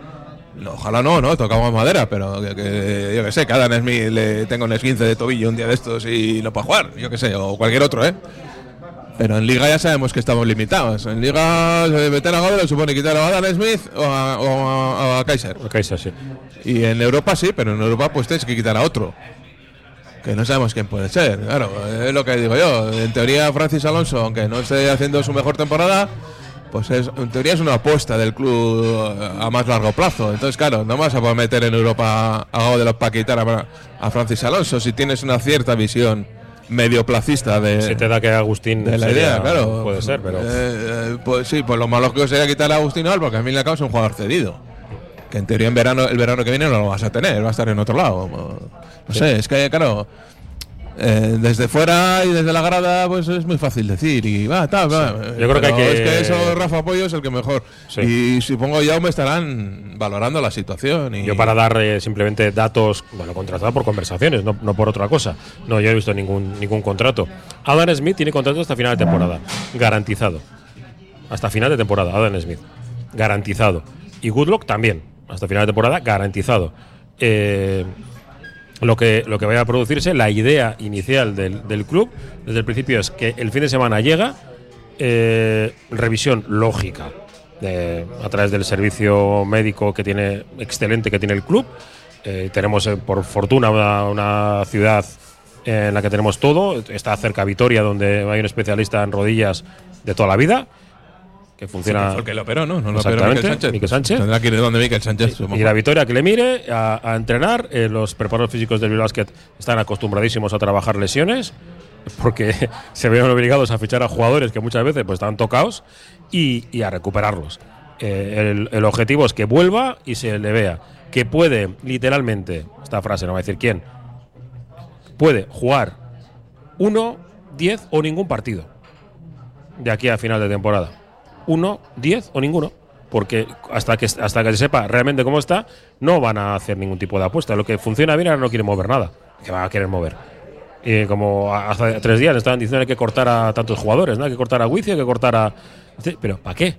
no, ojalá no, ¿no? Tocamos madera, pero que, yo que sé, cada Smith le tenga un esguince de tobillo un día de estos y no pueda jugar, yo que sé, o cualquier otro, ¿eh? Pero en Liga ya sabemos que estamos limitados. En Liga, eh, meter a Godel supone quitar a Adam Smith o a, o a- Kaiser. A Kaiser, sí. Y en Europa sí, pero en Europa pues tienes que quitar a otro. Que no sabemos quién puede ser. Claro, es lo que digo yo. En teoría, Francis Alonso, aunque no esté haciendo su mejor temporada, pues es, en teoría es una apuesta del club a más largo plazo. Entonces, claro, no vas a poder meter en Europa a Godel para quitar a, a Francis Alonso si tienes una cierta visión medio placista de, Si te da que Agustín de la sería- idea, claro. Puede ser, pero. Eh, eh, pues sí, pues lo malo lógico sería quitar a Agustín Al, porque a mí le acabo es un jugador cedido. Que en teoría en verano, el verano que viene no lo vas a tener, va a estar en otro lado. No sé, es que claro. Eh, desde fuera y desde la grada, pues es muy fácil decir. Y va, tal, va. Yo creo que hay que- Es que eso, Rafa Pollo es el que mejor. Sí. Y supongo ya me estarán valorando la situación. Y Yo para dar eh, simplemente datos, bueno, contratado por conversaciones, no, no por otra cosa. No, yo he visto ningún, ningún contrato. Adam Smith tiene contrato hasta final de temporada, garantizado. Hasta final de temporada, Adam Smith, garantizado. Y Goodlock también, hasta final de temporada, garantizado. Eh, lo que, lo que vaya a producirse, la idea inicial del, del club desde el principio es que el fin de semana llega, eh, revisión lógica de- a través del servicio médico que tiene excelente que tiene el club. Eh, tenemos eh, por fortuna una, una ciudad en la que tenemos todo. Está cerca Vitoria, donde hay un especialista en rodillas de toda la vida que funciona. Porque lo operó, ¿no? No lo operó Miquel Sánchez. Miquel Sánchez. Tendrá que ir donde Miquel Sánchez. supongo. Ir a Vitoria que le mire, a, a entrenar. Eh, los preparadores físicos del Bilbao están acostumbradísimos a trabajar lesiones, porque <laughs> se ven obligados a fichar a jugadores que muchas veces pues, están tocados y, y a recuperarlos. Eh, el, el objetivo es que vuelva y se le vea que puede, literalmente, esta frase no va a decir quién, puede jugar uno, diez o ningún partido de aquí a final de temporada. Uno, diez o ninguno. Porque hasta que, hasta que se sepa realmente cómo está, no van a hacer ningún tipo de apuesta. Lo que funciona bien ahora no quieren mover nada. Que van a querer mover. Y como hace tres días estaban diciendo que cortar a tantos jugadores, ¿no? Hay que cortar a Wicio, hay que cortar a. Pero ¿para qué?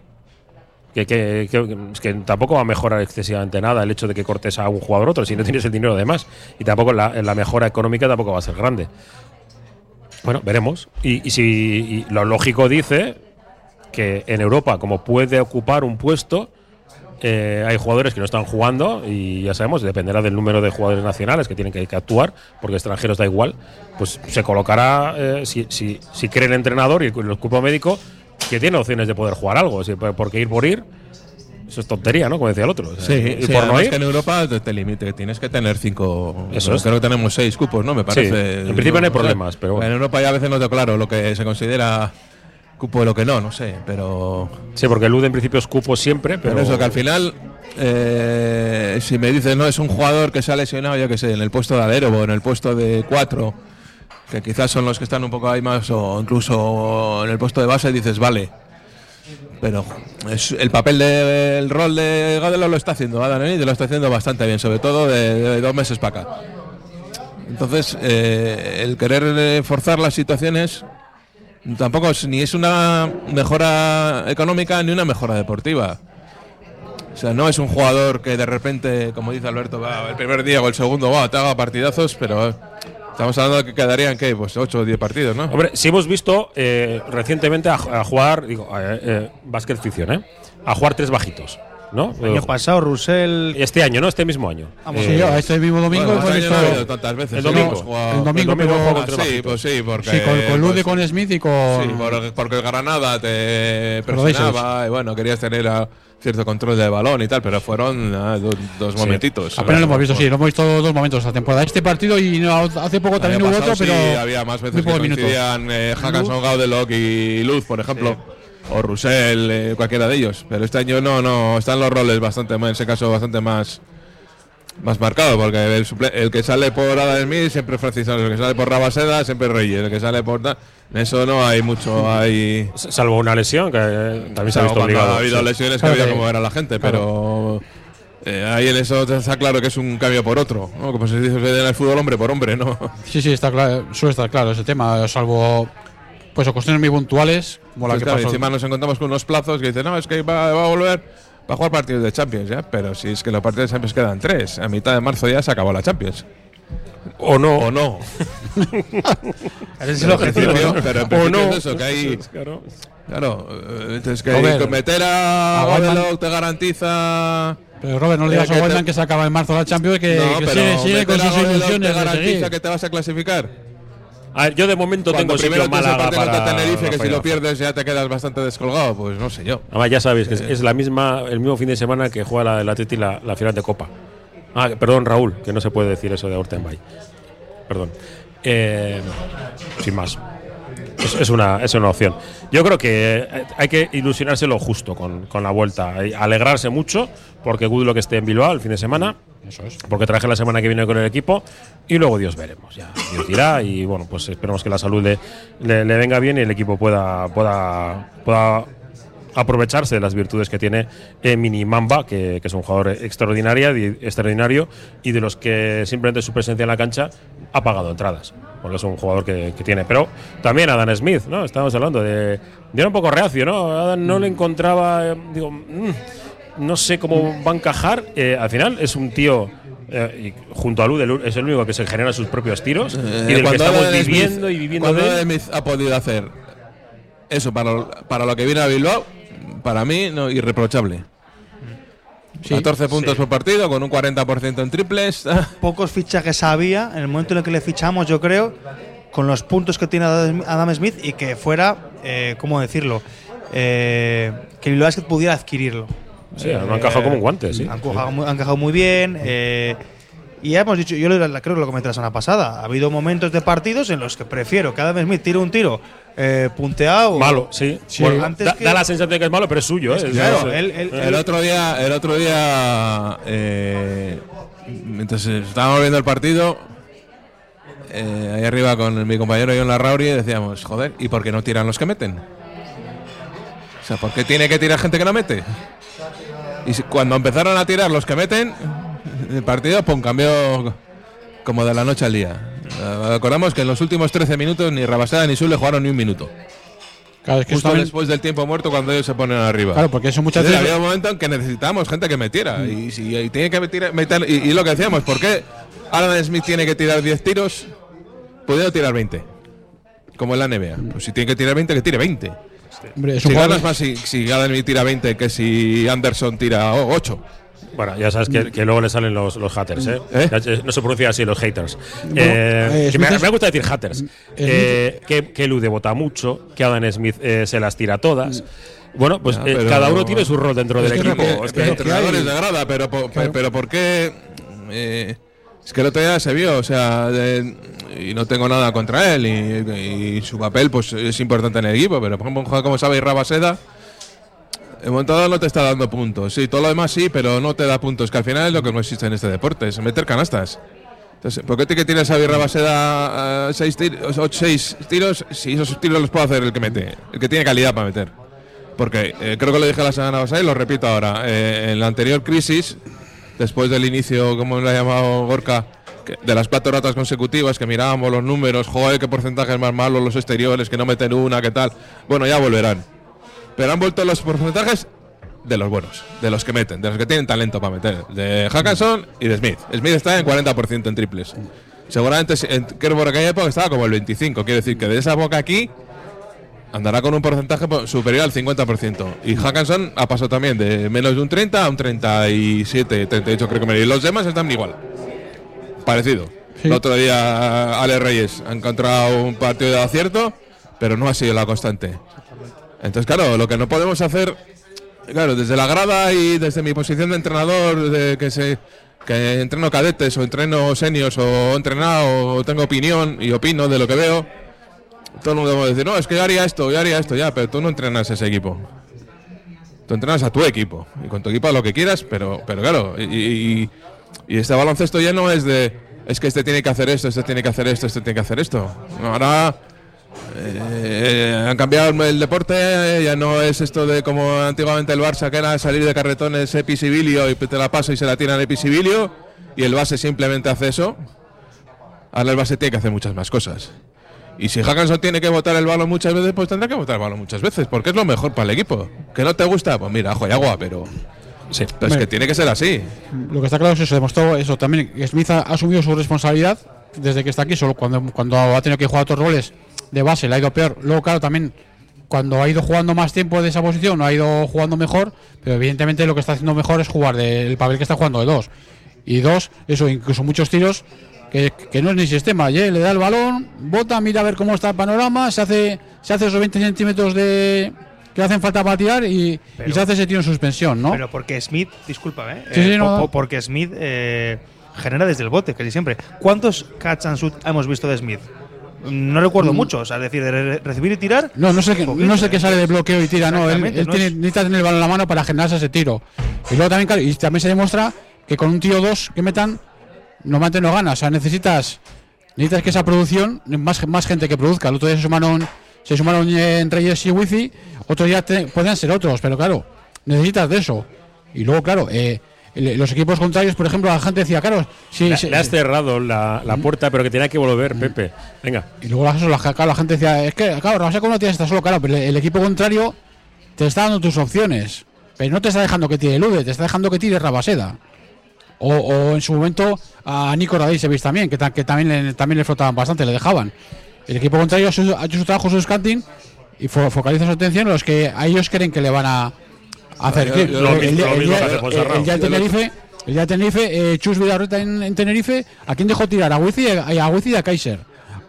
Que, que- que- es que tampoco va a mejorar excesivamente nada el hecho de que cortes a un jugador otro si no tienes el dinero de más. Y tampoco la, la mejora económica tampoco va a ser grande. Bueno, veremos. Y, y si y lo lógico dice que en Europa, como puede ocupar un puesto, eh, hay jugadores que no están jugando y ya sabemos, dependerá del número de jugadores nacionales que tienen que, que actuar, porque extranjeros da igual, pues se colocará, eh, si, si, si cree el entrenador y el, el cuerpo médico, que tiene opciones de poder jugar algo, porque ir por ir, eso es tontería, ¿no? Como decía el otro. O sea, Sí, ir sí, por no ir, que en Europa te, te limite, tienes que tener cinco. Eso es. Creo que tenemos seis cupos, ¿no? Me parece. en principio no hay problemas, pero bueno. En Europa ya a veces no tengo claro lo que se considera cupo de lo que no, no sé, pero. Sí, porque el UD en principio es cupo siempre, pero, Pero eso, que al final, eh, si me dices, no, es un jugador que se ha lesionado, yo que sé, en el puesto de alero o en el puesto de cuatro, que quizás son los que están un poco ahí más, o incluso en el puesto de base, dices, vale. Pero es, el papel del rol de Gadelo lo está haciendo Adam Enid lo está haciendo bastante bien, sobre todo de, de dos meses para acá. Entonces, eh, el querer forzar las situaciones tampoco es, ni es una mejora económica ni una mejora deportiva. O sea, no es un jugador que de repente, como dice Alberto, va el primer día o el segundo, va, te haga partidazos, pero eh, estamos hablando de que quedarían, ¿qué? Pues 8 o 10 partidos, ¿no? Hombre, sí hemos visto eh, recientemente a, a jugar, digo, eh, eh, básquet ficción, ¿eh? A jugar tres bajitos, ¿no? El año pasado, Russell. Este año, ¿no? Este mismo año. Vamos, Sí, yo, este mismo domingo Bueno, este año no tantas veces. El ¿eh? domingo. Jugado- El domingo, el domingo pero- Ah, sí, pues sí, porque. Sí, con, con Lude, pues, con Smith y con. Sí, por- porque el Granada te presionaba y bueno, querías tener ah, cierto control del balón y tal, pero fueron ah, do- dos momentitos. Apenas lo hemos visto, sí, lo hemos visto dos momentos esta temporada. Este partido y no, hace poco también Había hubo otro, pasado, pero. sí, había más veces que coincidían eh, Hackanson, Gaudelock y Luz, por ejemplo. O Russell, eh, cualquiera de ellos. Pero este año no, no, están los roles bastante más, en ese caso, bastante más más marcado, porque el, suple- el que sale por Adam Smith siempre es Francis el que sale por Rabaseda siempre es Reyes, el que sale por... En eso no hay mucho, hay... Salvo una lesión, que eh, también se ha visto obligado. ha habido sí. lesiones que había que- como ver a la gente, pero eh, ahí en eso está claro que es un cambio por otro, ¿no? como se dice en el fútbol hombre por hombre, ¿no? Sí, sí, está claro, suele estar claro ese tema, salvo pues cuestiones muy puntuales, como la Pues que claro, pasó. encima nos encontramos con unos plazos que dicen, no, es que va, va a volver para jugar partidos de Champions, ¿ya? Pero si es que los partidos de Champions quedan tres, a mitad de marzo ya se acabó la Champions. O no. O no. <laughs> Ese es el objetivo, Pero, ¿no? pero en O principio no. es eso, que hay. Claro. Claro, eh, entonces que Robert, meter a a te garantiza. Pero Robert, no le digas que a te- Waldman que se acaba en marzo la Champions que, no, que sigue, sigue con a sus ilusiones te garantiza que te vas a clasificar. A ver, yo de momento Cuando tengo primero sitio Málaga partido para contra Tenerife, que si lo pierdes ya te quedas bastante descolgado, pues no sé yo. Además, ya sabéis que es, es la misma, el mismo fin de semana que juega la, el Atleti la, la final de Copa. Ah, perdón, Raúl, que no se puede decir eso de Ortenbay. Perdón. Eh, sin más. Es, es una, es una opción. Yo creo que eh, hay que ilusionarse lo justo con, con la vuelta. y Alegrarse mucho porque Goodlock esté en Bilbao el fin de semana. Eso es. Porque traje la semana que viene con el equipo y luego Dios veremos. Ya, Dios dirá y bueno, pues esperemos que la salud le, le- le venga bien y el equipo pueda, pueda, pueda aprovecharse de las virtudes que tiene eh, Mini Mamba, que, que es un jugador extraordinario, di- extraordinario y de los que simplemente su presencia en la cancha ha pagado entradas. Porque es un jugador que, que tiene. Pero también Adam Smith, ¿no? Estábamos hablando de. era un poco reacio, ¿no? Adam no le encontraba. eh, digo, mm, no sé cómo va a encajar. Eh, al final es un tío. eh, y junto a Ludel es el único que se genera sus propios tiros y del que estamos Adam Smith- viviendo y viviendo de. Adam Smith ha podido hacer eso para, para lo que viene a Bilbao, para mí, no, irreprochable. Sí. 14 puntos por partido, con un 40% en triples. <laughs> Pocos fichajes había en el momento en el que le fichamos, yo creo, con los puntos que tiene Adam Smith y que fuera, eh, ¿cómo decirlo? Eh, que Bilbao Basket pudiera adquirirlo. Sí, han encajado como un guante, sí. Han encajado muy, han encajado muy bien. eh, y ya hemos dicho, yo creo que lo comenté la semana pasada. Ha habido momentos de partidos en los que prefiero que Adam Smith tire un tiro eh, punteado. Malo, sí. Sí. Bueno, Antes da, que- da la sensación de que es malo, pero es suyo. ¿eh? Es- Claro, es- él- él- eh, El otro día, el otro día, eh, mientras estábamos viendo el partido, eh, ahí arriba con mi compañero John Larrauri decíamos, joder, ¿y por qué no tiran los que meten? O sea, ¿por qué tiene que tirar gente que no mete? Y cuando empezaron a tirar los que meten, el partido, pum, cambió como de la noche al día. Eh, Acordamos que en los últimos 13 minutos ni Rabasada ni Sule jugaron ni un minuto. Claro, es que eso Justo también- después del tiempo muerto cuando ellos se ponen arriba. Claro, porque eso muchas veces. había un momento en que necesitábamos gente que metiera. Y si y tiene que meter, meter- y, y lo que decíamos, ¿por qué Alan Smith tiene que tirar 10 tiros pudiendo tirar 20? Como en la NBA. Pues si tiene que tirar 20, que tire 20. Hombre, es Si un ganas más si, si Alan Smith tira 20 que si Anderson tira 8. Bueno, ya sabes que, que luego le salen los, los haters, ¿eh? ¿Eh? No se pronuncia así los haters. Bueno, Eh, eh, que me, me gusta decir haters. Eh, que, que Lude vota mucho, que Adam Smith eh, se las tira todas. Bueno, pues Ya, eh, cada uno tiene su rol dentro Es del que equipo. que- que- El es que entrenador hay- es de grada, pero, po- Claro. pero ¿por qué? Eh, es que el otro día se vio, o sea, de- y no tengo nada contra él, y, y su papel pues es importante en el equipo, pero por ejemplo un jugador como sabe Rabaseda, un momento no te está dando puntos. Sí, todo lo demás sí, pero no te da puntos, que al final es lo que no existe en este deporte, es meter canastas. Entonces, ¿por qué te que tiras a Rabaseda a seis, tiros, tiros si esos tiros los puede hacer el que mete, el que tiene calidad para meter? Porque eh, creo que lo dije la semana pasada y lo repito ahora. eh, en la anterior crisis, después del inicio, como lo ha llamado Gorka, de las cuatro ratas consecutivas, que mirábamos los números, joder, qué porcentaje es más malo los exteriores, que no meten una, qué tal. Bueno, ya volverán. Pero han vuelto los porcentajes de los buenos, de los que meten, de los que tienen talento para meter. De Hackanson y de Smith. Smith está en 40% en triples. Seguramente, en, creo por aquella época estaba como el 25. Quiere decir que de esa boca aquí andará con un porcentaje po- superior al 50%. Y Hackanson ha pasado también de menos de un 30 a un 37, 38 creo que me Y los demás están igual. Parecido. Sí. El otro día Ale Reyes ha encontrado un partido de acierto, pero no ha sido la constante. Entonces, claro, lo que no podemos hacer, claro, desde la grada y desde mi posición de entrenador, de que se que entreno cadetes o entreno seniors o entrenado o tengo opinión y opino de lo que veo, todo el mundo va a decir, no, es que yo haría esto, yo haría esto, ya, pero tú no entrenas ese equipo. Tú entrenas a tu equipo y con tu equipo haz lo que quieras, pero, pero claro, y, y- y este baloncesto ya no es de, es que este tiene que hacer esto, este tiene que hacer esto, este tiene que hacer esto. Ahora eh, han cambiado el- deporte, ya no es esto de como antiguamente el Barça, que era salir de carretones episibilio y te la pasa y se la tiran episibilio, y el base simplemente hace eso. Ahora el base tiene que hacer muchas más cosas. Y si Hackanson tiene que botar el balón muchas veces, pues tendrá que botar el balón muchas veces, porque es lo mejor para el equipo. ¿Que no te gusta? Pues mira, ajo y agua, pero. Sí. Pero es que tiene que ser así. Lo que está claro es se demostró eso también. que Smith ha asumido su responsabilidad desde que está aquí, solo cuando, cuando ha tenido que jugar otros roles de base le ha ido peor. Luego, claro, también cuando ha ido jugando más tiempo de esa posición, ha ido jugando mejor, pero evidentemente lo que está haciendo mejor es jugar del papel que está jugando de dos. Y dos, eso, incluso muchos tiros que, que no es ni sistema. Ye, le da el balón, bota, mira a ver cómo está el panorama, se hace, se hace esos 20 centímetros de que hacen falta para tirar y, Pero- y se hace ese tiro en suspensión, ¿no? Pero porque Smith, discúlpame, ¿eh? Sí, sí, Eh, no, po- no. po- porque Smith eh, genera desde el bote, casi siempre. ¿Cuántos catch and shoot hemos visto de Smith? No recuerdo Mm. muchos, es decir, de re- recibir y tirar. No, no sé que, poquito, no sé que sale de bloqueo y tira, no. Él, Exactamente, él no tiene, es- necesita tener el balón en la mano para generarse ese tiro. Y luego también, y también se demuestra que con un tío dos que metan, normalmente no gana. O sea, necesitas, necesitas que esa producción, más, más gente que produzca. El otro día se sumaron, se sumaron en Reyes y Wifi, otro día te- podrían ser otros, pero claro, necesitas de eso. Y luego, claro, eh, los equipos contrarios, por ejemplo, la gente decía, claro, si, Le, has cerrado la, la puerta, pero que tenía que volver, Pepe. Venga. y luego la, la, la gente decía, es que, claro, Rabaseco no tienes está solo, claro, pero el, equipo contrario te está dando tus opciones, pero no te está dejando que tire Lude, te está dejando que tire Rabaseda. O, o en su momento a Nico Radisevich también, que, ta- que también, le, también le flotaban bastante, le dejaban. El equipo contrario ha hecho su trabajo, su scanting, y fo- focaliza su atención en los que a ellos creen que le van a hacer. Sí, que hace el- Ponsarrao. el día de Yo lo- Tenerife, el día de Tenerife, eh, Chus Villarreta en, en Tenerife, ¿a quién dejó tirar? A Wizi y a, Wizi y a Kaiser.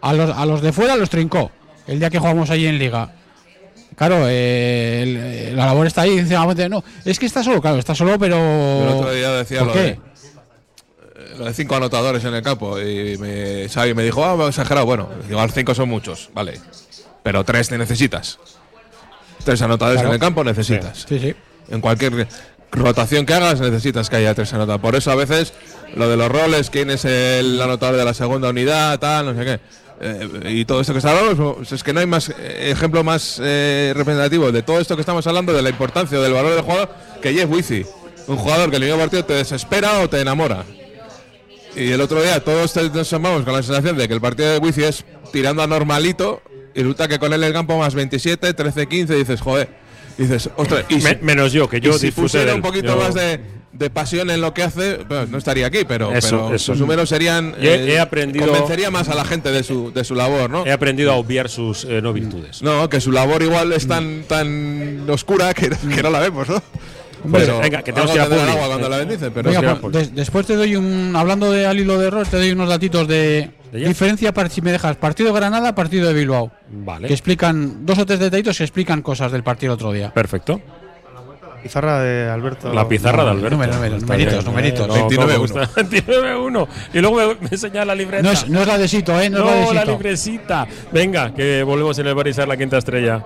A los, a los de fuera los trincó. El día que jugamos allí en Liga. Claro, eh, el- eh, la labor está ahí. "Ah, no, es que está solo, claro, está solo, pero. El otro día decía ¿Por lo qué? de, eh, lo de cinco anotadores en el campo y me, Xavi me dijo, ah, exagerado. Bueno, igual cinco son muchos, vale. Pero tres te necesitas. Tres anotadores Claro. en el campo necesitas. Sí, sí. En cualquier rotación que hagas necesitas que haya tres anotadores. Por eso a veces lo de los roles, quién es el anotador de la segunda unidad, tal, no sé qué. eh, y todo esto que está hablando, es que no hay más eh, ejemplo más eh, representativo de todo esto que estamos hablando, de la importancia del valor del jugador, que Jeff Wizzy. Un jugador que el mismo partido te desespera o te enamora. Y el otro día todos nos sumamos con la sensación de que el partido de Wizzy es tirando a normalito y resulta que con él el campo más 27, 13, 15, dices, joder. Dices, ostras, y Me- si- menos yo, que yo y si pusiera un poquito Yo- más de, de pasión en lo que hace, no estaría aquí, pero, Eso, pero eso. sus números serían. Yo he- he aprendido- Convencería más a la gente de su, de su labor, ¿no? He aprendido a obviar sus eh, no virtudes. No, que su labor igual es tan, tan oscura que, que no la vemos, ¿no? Hombre, Pero venga, que tenemos que ir a agua cuando la bendice, pero Venga, sí, pues, pues. des- después te doy un. Hablando de al hilo de error, te doy unos datitos de. Diferencia, para, si me dejas, partido de Granada, partido de Bilbao. Vale. Que explican. Dos o tres detallitos que explican cosas del partido el otro día. Perfecto. Pizarra de Alberto. La pizarra de Alberto. números, números, Está numeritos, bien. numeritos. No, 29-1. ¿cómo gusta? 29-1. Y luego me, me enseña la libreta. No es, no es la de Sito, ¿eh? No, es la de No, la librecita. Venga, que volvemos en el Barisar la quinta estrella.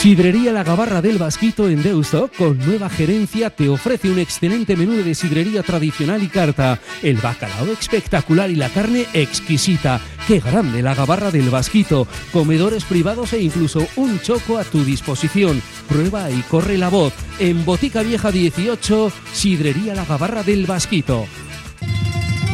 Sidrería La Gabarra del Vasquito en Deusto, con nueva gerencia, te ofrece un excelente menú de sidrería tradicional y carta. El bacalao espectacular y la carne exquisita. ¡Qué grande la Gabarra del Vasquito! Comedores privados e incluso un choco a tu disposición. Prueba y corre la voz. En Botica Vieja 18, Sidrería La Gabarra del Vasquito.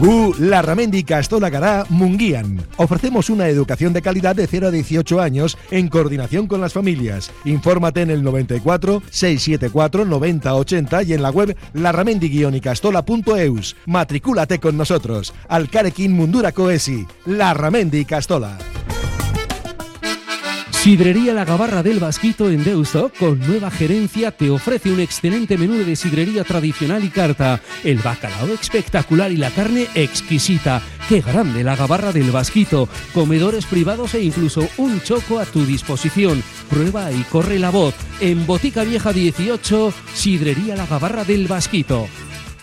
Gu Larramendi Castola Gará Munguían. Ofrecemos una educación de calidad de 0 a 18 años en coordinación con las familias. Infórmate en el 94 674 90 80 y en la web larramendi-castola.eus. Matricúlate con nosotros. Alcarekin Mundura Coesi. Larramendi Castola. Sidrería La Gabarra del Vasquito en Deusto, con nueva gerencia, te ofrece un excelente menú de sidrería tradicional y carta. El bacalao espectacular y la carne exquisita. ¡Qué grande la Gabarra del Vasquito! Comedores privados e incluso un choco a tu disposición. Prueba y corre la voz. En Botica Vieja 18, Sidrería La Gabarra del Vasquito.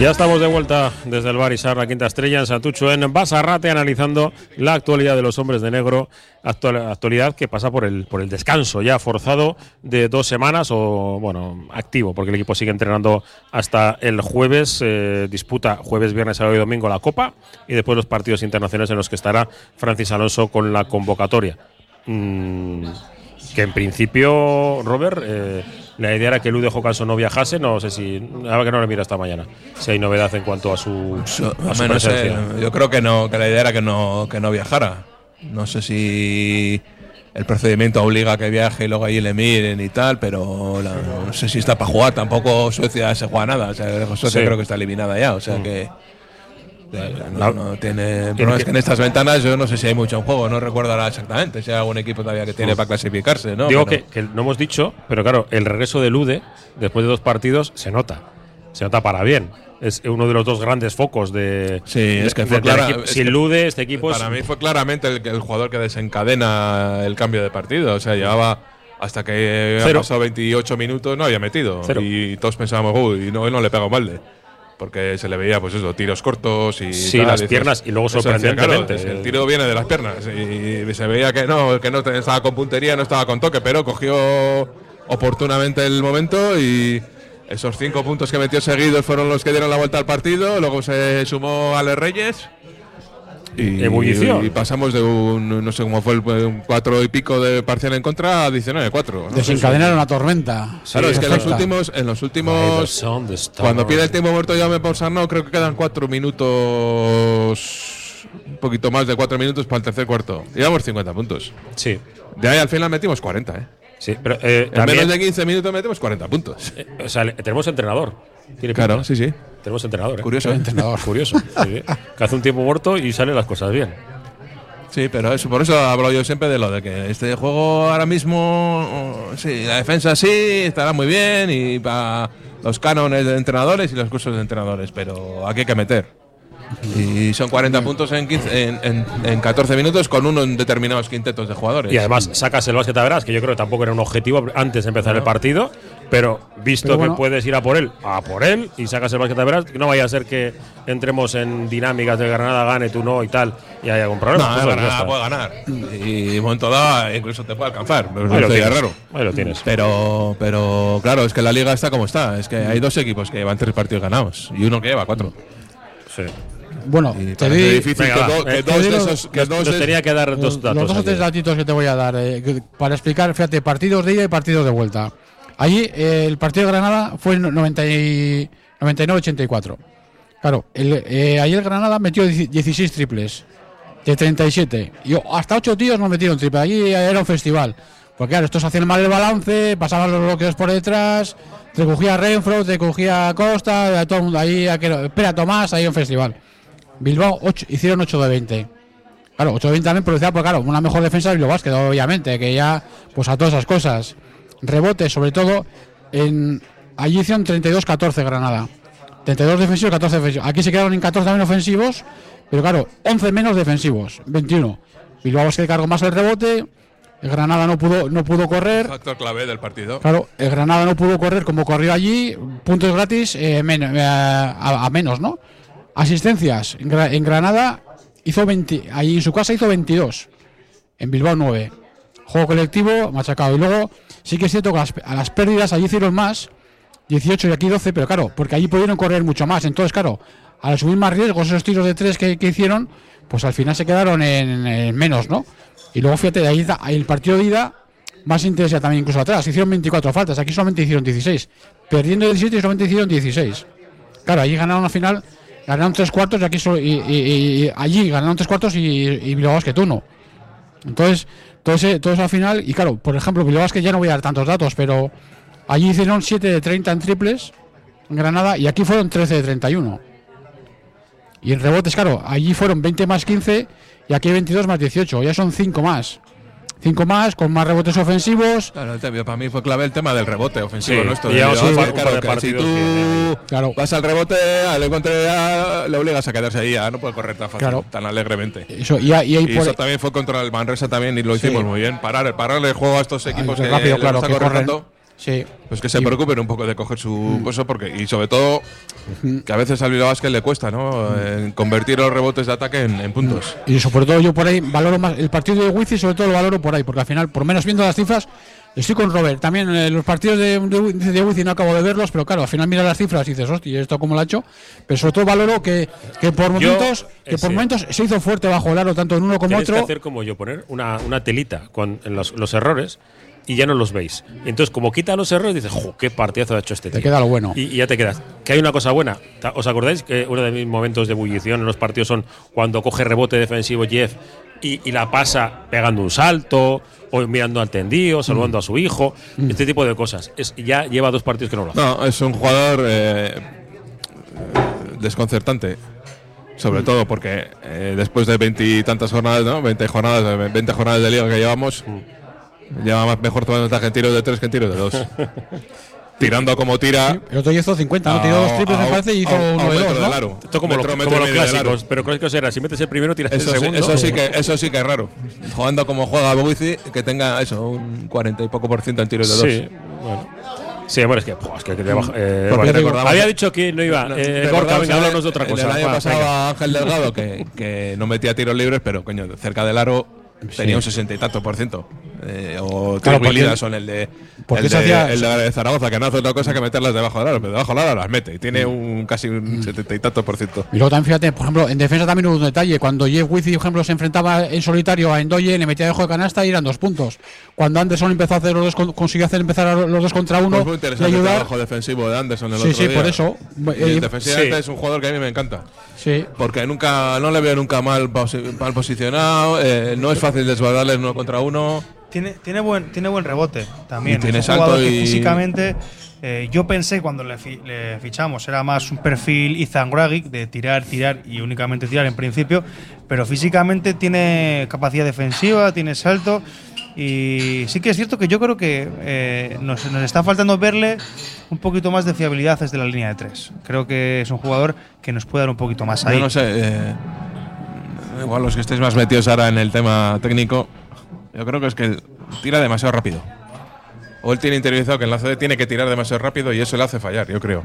Ya estamos de vuelta desde el bar Isar, la quinta estrella en Santucho, en Basarrate, analizando la actualidad de los hombres de negro, actual- actualidad que pasa por el, por el descanso ya forzado de dos semanas o, bueno, activo, porque el equipo sigue entrenando hasta el jueves, eh, disputa jueves, viernes, sábado y domingo la Copa y después los partidos internacionales en los que estará Francis Alonso con la convocatoria. Mm, que en principio, Robert, eh, la idea era que Lude Jocanso no viajase. No sé si. Ahora que no lo mira esta mañana. Si hay novedad en cuanto a su, a su no sé, yo creo que no, que la idea era que no, que no viajara. No sé si el procedimiento obliga a que viaje y luego allí le miren y tal, pero la- no sé si está para jugar. Tampoco Suecia se juega nada. O sea, Suecia Sí. Mm. creo que está eliminada ya. O sea que. No, La- no tiene. Es que- en estas ventanas yo no sé si hay mucho en juego, no recuerdo ahora exactamente si hay algún equipo todavía que tiene para clasificarse, ¿no? Digo Pero- que, que no hemos dicho, pero claro, el regreso de Lude, después de dos partidos, se nota. Se nota para bien. Es uno de los dos grandes focos de. Sí, de- es que de- fue del clara- es Sin que Lude, este equipo Para es. mí fue claramente el, el jugador que desencadena el cambio de partido. O sea, llevaba hasta que había Cero. pasado 28 minutos, no había metido. Cero. Y todos pensábamos, uy, no, él no le pega un balde. Porque se le veía, pues eso, tiros cortos y. Sí, tal, las piernas, y luego sorprendentemente. claro, el tiro viene de las piernas. Y se veía que no, que no estaba con puntería, no estaba con toque, pero cogió oportunamente el momento y. Esos cinco puntos que metió seguidos fueron los que dieron la vuelta al partido. Luego se sumó Ale Reyes. Y, Ebullición. y pasamos de un, no sé cómo fue, el, un cuatro y pico de parcial en contra a 19 4. ¿no? Desencadenar una tormenta. Claro, es que en los últimos, en los últimos cuando pide el tiempo muerto llame por Sarnau, creo que quedan cuatro minutos, un poquito más de cuatro minutos para el tercer cuarto. Llevamos 50 puntos. Sí. De ahí al final metimos 40, ¿eh? Sí, pero eh, En también- menos de 15 minutos metemos 40 puntos. eh, o sea, tenemos entrenador. Tiene Claro, pinta. sí, sí. Tenemos entrenador. ¿eh? Curioso. <laughs> Entrenador. Curioso. sí, sí. Que hace un tiempo muerto y salen las cosas bien. Sí, pero eso, por eso hablo yo siempre de lo de que este juego ahora mismo, sí, la defensa sí, estará muy bien y para los cánones de entrenadores y los cursos de entrenadores, pero aquí hay que meter. Y son 40 puntos en, 15 en, en- en 14 minutos con uno en determinados quintetos de jugadores. Y además sacas el básquet a verás, que yo creo que tampoco era un objetivo antes de empezar el partido, pero visto Pero bueno. que puedes ir a por él, a por él y sacas el básquet a verás, que no vaya a ser que entremos en dinámicas de Granada gane, tú no y tal, y haya algún problema. No, Pues, Granada puede ganar. Y en un momento dado incluso te puede alcanzar. Pero Ahí lo tienes. raro. Ahí lo tienes. Pero, pero claro, es que la liga está como está. Es que hay dos equipos que llevan tres partidos ganados y uno que lleva cuatro. Sí. Bueno, Y te di, difícil Venga, que, va. do- que Eh, dos de esos. Que Nos, dos nos tenía que dar dos los, datos. los dos o tres datitos que te voy a dar eh, para explicar, fíjate, partidos de ida y partidos de vuelta. Allí eh, el partido de Granada fue en 90 y- 99-84. Claro, el, eh, ayer Granada metió 16 triples de 37. Y hasta 8 tíos no metieron triple. Allí era un festival. Porque claro, estos hacían mal el balance, pasaban los bloqueos por detrás, te cogía Renfro, te cogía Costa, todo el mundo ahí, aquel- espera Tomás, ahí un festival. Bilbao ocho- hicieron 8 de 20. Claro, 8 de 20 también por, claro, una mejor defensa de Bilbao obviamente, que ya, pues a todas esas cosas. Rebote, sobre todo, en allí hicieron 32-14 Granada. 32 defensivos, 14 defensivos. Aquí se quedaron en 14 también ofensivos, pero claro, 11 menos defensivos, 21. Bilbao Basket cargó más el rebote, el Granada no pudo, no pudo correr. Factor clave del partido. Claro, el Granada no pudo correr como corrió allí, puntos gratis eh, men- eh, a, a menos, ¿no? Asistencias, en, Gra- en Granada hizo 20, allí en su casa hizo 22, en Bilbao 9. Juego colectivo, machacado. Y luego sí que es cierto que a las, a las pérdidas allí hicieron más, 18 y aquí 12, pero claro, porque allí pudieron correr mucho más. Entonces, claro, al asumir más riesgos esos tiros de tres que, que hicieron, pues al final se quedaron en, en menos, ¿no? Y luego fíjate, ahí el partido de ida más intensidad también incluso atrás. Hicieron 24 faltas, aquí solamente hicieron 16. Perdiendo 17 y solamente hicieron 16. Claro, allí ganaron al final ganaron tres cuartos y aquí solo- y, y- allí ganaron tres cuartos y, y Bilbao Basket uno. Entonces, todo, ese, todo eso al final, y claro, por ejemplo, Bilbao Basket ya no voy a dar tantos datos, pero allí hicieron 7 de 30 en triples en Granada y aquí fueron 13 de 31. Y en rebotes, claro, allí fueron 20 más 15 y aquí 22 más 18, ya son 5 más. 5 más, con más rebotes ofensivos. Claro, el tema- para mí fue clave el tema del rebote ofensivo Sí, nuestro. y de claro, que si tú Claro. vas al rebote, al encuentro ya le obligas a quedarse ahí, ya no puede correr tan fácil, Claro. tan alegremente. Eso, y, ahí- y ahí Y por- eso también fue contra el Manresa también y lo Sí. hicimos muy bien. Parar, parar el juego a estos equipos Ay, que rápido, les claro, que corren. Sí. Pues que se Y- preocupen un poco de coger su peso porque y sobre todo que a veces al Bilbao Basket le cuesta, ¿no? En convertir los rebotes de ataque en, en puntos. Y sobre todo yo por ahí valoro más el partido de Wifi, sobre todo lo valoro por ahí, porque al final, por menos viendo las cifras, estoy con Robert. También eh, los partidos de, de, de Wifi no acabo de verlos, pero claro, al final miras las cifras y dices, hostia, ¿esto cómo lo ha hecho? Pero sobre todo valoro que, que por Yo, momentos que por momentos se hizo fuerte bajo el aro, tanto en uno como Tenéis que otro. hacer como yo, poner una, una telita con en los, los errores y ya no los veis. Entonces, como quita los errores, dices, ¡jo, qué partidazo ha hecho este Te tío! queda lo bueno. Y, y ya te quedas. Que hay una cosa buena. ¿Os acordáis que uno de mis momentos de ebullición en los partidos son cuando coge rebote defensivo Jeff y, y la pasa pegando un salto o mirando al tendido, saludando a su hijo? Este tipo de cosas. Es, ya lleva dos partidos que no lo hace. No, es un jugador eh, desconcertante. Sobre todo porque eh, después de veintitantas jornadas, ¿no? 20 jornadas, 20 jornadas de liga que llevamos, lleva más, mejor porcentaje en tiros de tres que en tiros de dos. <laughs> Tirando como tira. El otro día hizo 50, ¿no? Tiró dos triples, me parece, y hizo a- a un uno de dos, ¿no? aro. Esto como, lo- Metro, como metro y los clásicos, pero clásicos era, si metes el primero, tiras Eso el sí, segundo. eso sí que eso sí que es raro. Jugando como juega Boguici, que tenga eso, un 40 y poco por ciento en tiros de dos. Sí, bueno. Sí, bueno, es que, pua, es que, que baja- eh, vale. recordamos- había dicho que no iba. Eh, Gorka, venga, el- háblanos de otra el cosa. del año pasado a Ángel Delgado, que, que no metía tiros libres, pero coño, cerca del aro tenía un sesenta y tanto por ciento. Eh, o Claro, porque- son el de, porque el, de, hacía- el de Zaragoza, que no hace otra cosa que meterlas debajo del aro, pero debajo del aro las mete y tiene un casi un setenta y tanto por ciento. Y luego también fíjate, por ejemplo, en defensa también hubo un detalle. Cuando Jeff Wizzy, por ejemplo, se enfrentaba en solitario a Endoye, le metía debajo de canasta y eran dos puntos. Cuando Anderson empezó a hacer los dos, con- consiguió hacer empezar a los dos contra uno Pues muy interesante el trabajo defensivo de Anderson el Sí, otro sí, día. por eso. Y Eh, defensivamente sí. es un jugador que a mí me encanta. Sí. Porque nunca, no le veo nunca mal, posi- mal posicionado, eh, no es fácil desbordarle uno contra uno. Tiene, tiene, buen, tiene buen rebote también. Y tiene es un jugador salto que y- físicamente, eh, yo pensé cuando le, fi- le fichamos, era más un perfil Ethan Gragic de tirar, tirar y únicamente tirar en principio, pero físicamente tiene capacidad defensiva, tiene salto. Y sí que es cierto que yo creo que eh, nos, nos está faltando verle un poquito más de fiabilidad desde la línea de tres. Creo que es un jugador que nos puede dar un poquito más ahí. Yo no sé, eh, igual los que estéis más metidos ahora en el tema técnico, yo creo que es que tira demasiado rápido. O él tiene interiorizado que el lance tiene que tirar demasiado rápido y eso le hace fallar, yo creo.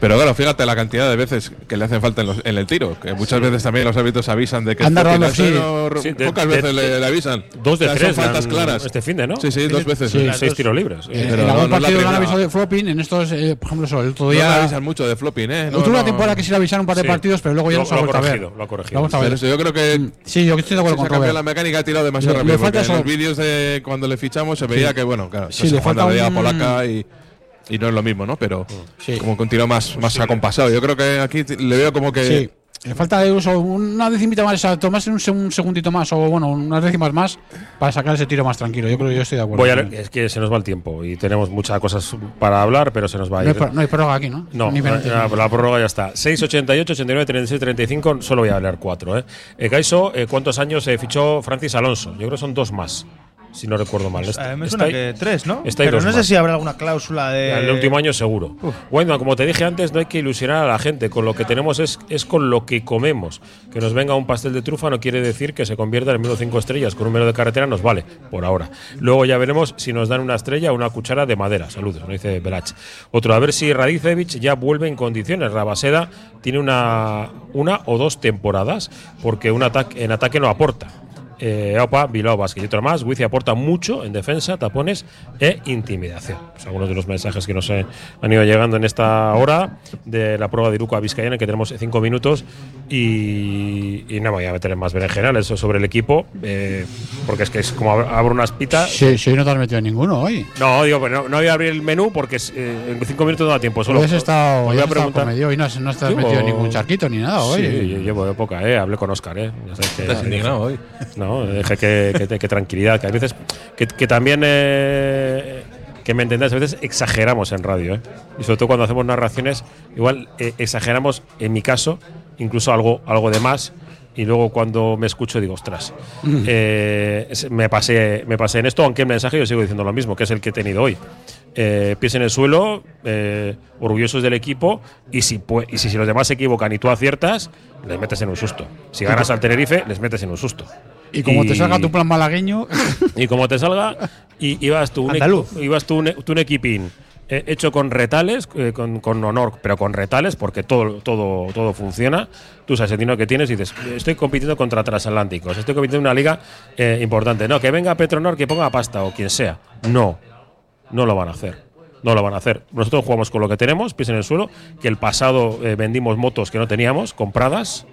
Pero claro, fíjate la cantidad de veces que le hacen falta en, los- en el tiro, que muchas veces también los árbitros avisan de que Anda rodando, eso sí. no- Sí, de- pocas de- veces le, le avisan. Dos de O sea, tres. Son faltas dan claras. Este fin de, ¿no? Sí, sí, dos veces. Sí, Sí. seis tiros libres. Eh, Pero en no- algún no la partido le han avisado de flopping, en estos, eh, por ejemplo, eso, el otro No le día. avisan mucho de flopping, ¿eh? No, Hubo una no. temporada que sí le avisaron un par de Sí. partidos, pero luego ya Lo- no se ha lo ha vuelto a ver. corregido, lo ha corregido. vamos a Pero ver. eso yo creo que Sí, yo estoy de acuerdo con cambiado la Robert. mecánica, ha tirado demasiado rápido. en eso. los vídeos de cuando le fichamos se veía que, bueno, claro, Sí, se jugando de un- polaca y, y no es lo mismo, ¿no? Pero Sí. como un tiro más, más acompasado. Yo creo que aquí le veo como que. Sí. Le falta de uso una decimita más, o tomarse un, seg- un segundito más, o bueno, unas décimas más, para sacar ese tiro más tranquilo. Yo creo que yo estoy de acuerdo. Voy a leer- es que se nos va el tiempo y tenemos muchas cosas para hablar, pero se nos va a no, hay, ir. pro- no hay prórroga aquí, ¿no? No, Ni la, la- la prórroga ya está. 6, 88, 89, 36, 35. Solo voy a hablar cuatro. ¿eh? Eh, Gaiso, eh, ¿cuántos años eh, fichó Francis Alonso? Yo creo que son dos más, si no recuerdo mal. Está- me suena que tres, ¿no? está Pero no sé si habrá alguna cláusula de. El último año seguro. Bueno, como te dije antes, no hay que ilusionar a la gente. Con lo que tenemos es, es con lo que comemos. Que nos venga un pastel de trufa no quiere decir que se convierta en el menú cinco estrellas. Con un menú de carretera nos vale, por ahora. Luego ya veremos si nos dan una estrella o una cuchara de madera. Saludos, nos dice Belach. Otro, a ver si Radicevic ya vuelve en condiciones. Rabaseda tiene una, una o dos temporadas porque un ataque, en ataque no aporta. Eh, Opa, Bilbao Basket y otro más. Wici aporta mucho en defensa, tapones e intimidación. Pues algunos de los mensajes que nos han ido llegando en esta hora de la prueba de Iruko a Vizcayana, que tenemos cinco minutos. Y, y no me voy a meter en más berenjenales sobre el equipo, eh, porque es que es como ab- abro unas pitas. Sí, sí, no te has metido en ninguno hoy. No, digo, pero no, no voy a abrir el menú porque es, eh, en cinco minutos no da tiempo. Solo Hoy has estado, voy a preguntar. hoy no, has- no estás metido en ningún charquito ni nada hoy. Sí, yo llevo época, ¿eh? Hablé con Oscar, ¿eh? Ya sabes que- Estás indignado hoy. No, dije que, que, que tranquilidad, que a veces. Que, que también. eh, que me entendáis, a veces exageramos en radio, ¿eh? Y sobre todo cuando hacemos narraciones, igual eh, exageramos, en mi caso, incluso algo, algo de más. Y luego cuando me escucho digo, ostras, eh, me, pasé, me pasé en esto, aunque el mensaje yo sigo diciendo lo mismo, que es el que he tenido hoy. Eh, pies en el suelo, eh, orgullosos del equipo, y si, y si, si los demás se equivocan y tú aciertas, les metes en un susto. Si ganas al Tenerife, les metes en un susto. Y como te salga tu plan malagueño, <laughs> Y como te salga, y ibas tú un, ibas tú un, tú un equipín eh, hecho con retales, eh, con, con honor, pero con retales, porque todo, todo, todo funciona. Tú sabes el dinero que tienes y dices, estoy compitiendo contra transatlánticos, estoy compitiendo en una liga eh, importante. No, que venga Petronor, que ponga pasta o quien sea. No, no lo van a hacer. No lo van a hacer. Nosotros jugamos con lo que tenemos, pies en el suelo, que el pasado eh, vendimos motos que no teníamos, compradas,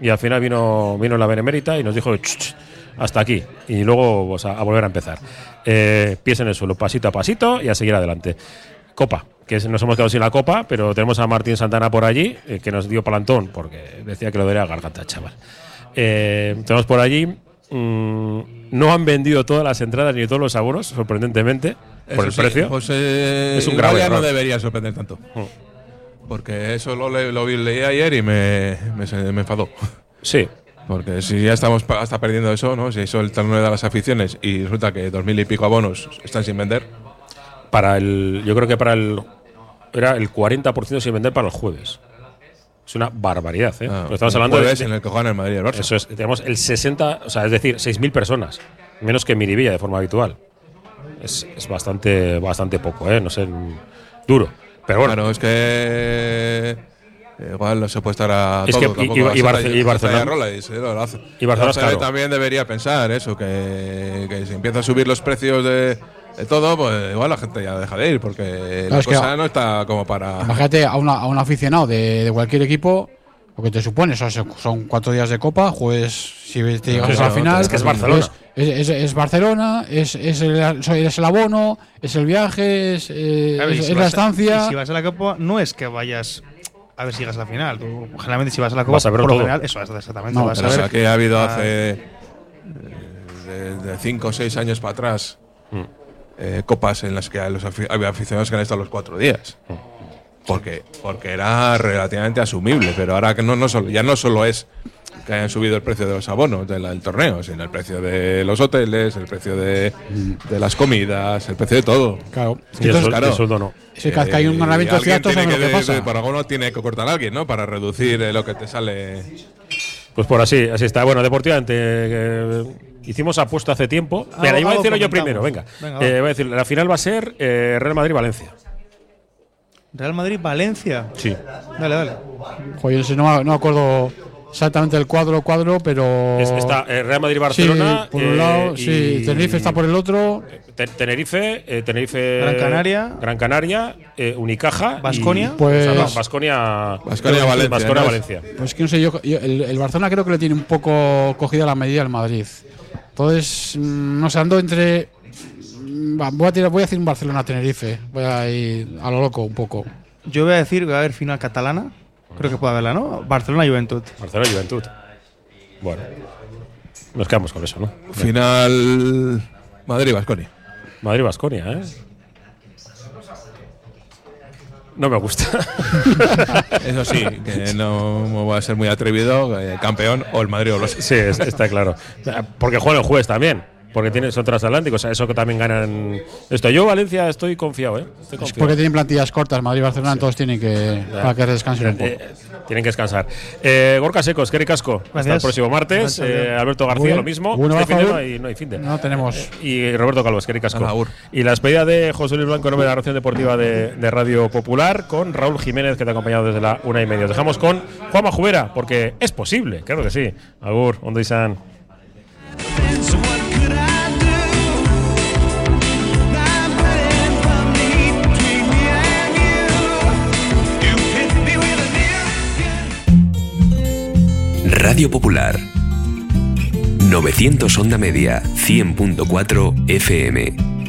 y al final vino, vino la Benemérita y nos dijo "Ch, ch, hasta aquí. Y luego pues, a, a volver a empezar. Eh, pies en el suelo, pasito a pasito y a seguir adelante. Copa, que nos hemos quedado sin la copa, pero tenemos a Martín Santana por allí, eh, que nos dio palantón, porque decía que lo daría a garganta, chaval. Eh, tenemos por allí. mm, no han vendido todas las entradas ni todos los abonos, sorprendentemente, por el sí, precio. Pues eh, es un grave ya no error. debería sorprender tanto. Mm. Porque eso lo, le- lo leí ayer y me, me, me enfadó. Sí. Porque si ya estamos hasta perdiendo eso, ¿no? Si eso el torneo de las aficiones y resulta que dos mil y pico abonos están sin vender. Para el, yo creo que para el era el 40% sin vender para el jueves. Es una barbaridad, ¿eh? Ah, estamos hablando de, jueves en el que juegan el Madrid y el Barça. Eso es, tenemos el 60, o sea, es decir, 6.000 personas, menos que en Miribilla de forma habitual. Es, es bastante, bastante poco, ¿eh? No sé, duro. Pero bueno, Claro, es que eh, igual no se puede estar a Es todo. que y- tampoco y- a y ser Barce- ahí- y Barcelona- y se lo hace. y Barcelona también debería pensar eso, que, que si empieza a subir los precios de, de todo, pues igual la gente ya deja de ir, porque la que cosa no está como para… imagínate a, una- a un aficionado de, de cualquier equipo, lo que te supone son, son cuatro días de copa, jueves si te llegas Sí, a la no, final. es que es Barcelona. Es, es- es Barcelona, es, es el, es el abono, es el viaje, es, eh, Claro, y es- si es la a- estancia. y si vas a la Copa, no es que vayas a ver si llegas a la final. Tú, generalmente, si vas a la Copa, Vas a ver por lo todo. general, eso es exactamente. No, vas a Pero, o ver sea, que ha habido hace eh, de, de cinco o seis años para atrás Mm. eh, copas en las que los aficionados que han estado los cuatro días. Mm. Porque, porque era relativamente asumible, pero ahora que no, no solo, ya no solo es que hayan subido el precio de los abonos del, del torneo, sino el precio de los hoteles, el precio de, de las comidas, el precio de todo. Claro. el, Entonces, y el sueldo no. es que que hay un Eh, cierto, tiene ¿sabes lo que que pasa? Por alguno tiene que cortar a alguien, ¿no? Para reducir eh, lo que te sale. Pues por así, así está. Bueno, deportivamente eh, hicimos apuesta hace tiempo. Mira, iba a decirlo yo primero, venga. Venga, va. Eh, voy a decir, la final va a ser eh, Real Madrid-Valencia. Real Madrid-Valencia. Sí. Dale, dale. Joder, no, sé, no acuerdo exactamente el cuadro cuadro, pero. Es- está eh, Real Madrid-Barcelona. Sí, por un eh, lado, y- sí, Tenerife está por el otro. Te- Tenerife, eh, Tenerife. Gran Canaria. Gran Canaria, eh, Unicaja. Baskonia. Pues- o sea, no, Baskonia. Baskonia-Valencia, Baskonia, ¿no? Valencia. Pues que no sé, yo, yo- el, el Barcelona creo que le tiene un poco cogida la medida al Madrid. Entonces, mm, no sé, ando entre. Mm, va, Voy a, tirar, voy a decir un Barcelona-Tenerife. Voy a ir a lo loco un poco. Yo voy a decir que va a haber final catalana. Creo que puede haberla, ¿no? Barcelona-Juventud. Barcelona-Juventud. Bueno. Nos quedamos con eso, ¿no? Final Madrid-Basconia. Madrid-Baskonia, ¿eh? No me gusta. <laughs> Eso sí, que no va a ser muy atrevido, eh, campeón o el Madrid o los. Sí, es- está claro. Porque juegan el jueves también. Porque tienen, son transatlánticos, o sea, eso que también ganan. Esto, yo Valencia estoy confiado, ¿eh? Estoy Es confiado. porque tienen plantillas cortas, Madrid y Barcelona, entonces tienen que. para que descansen un poco. Eh, tienen que descansar. Eh, Gorka Secos, Kerry Casco. Hasta el próximo martes. Eh. Alberto García, lo mismo. Este de no hay, no hay fin de. No tenemos. Y Roberto Calvo, Kerry Casco. Y la despedida de José Luis Blanco en nombre de la narración deportiva de, de Radio Popular con Raúl Jiménez, que te ha acompañado desde la una y media. Os dejamos con Juanma Jubera, porque es posible, claro que sí. Agur, Ondo Isan. Radio Popular. 900 Onda Media, 100.4 FM.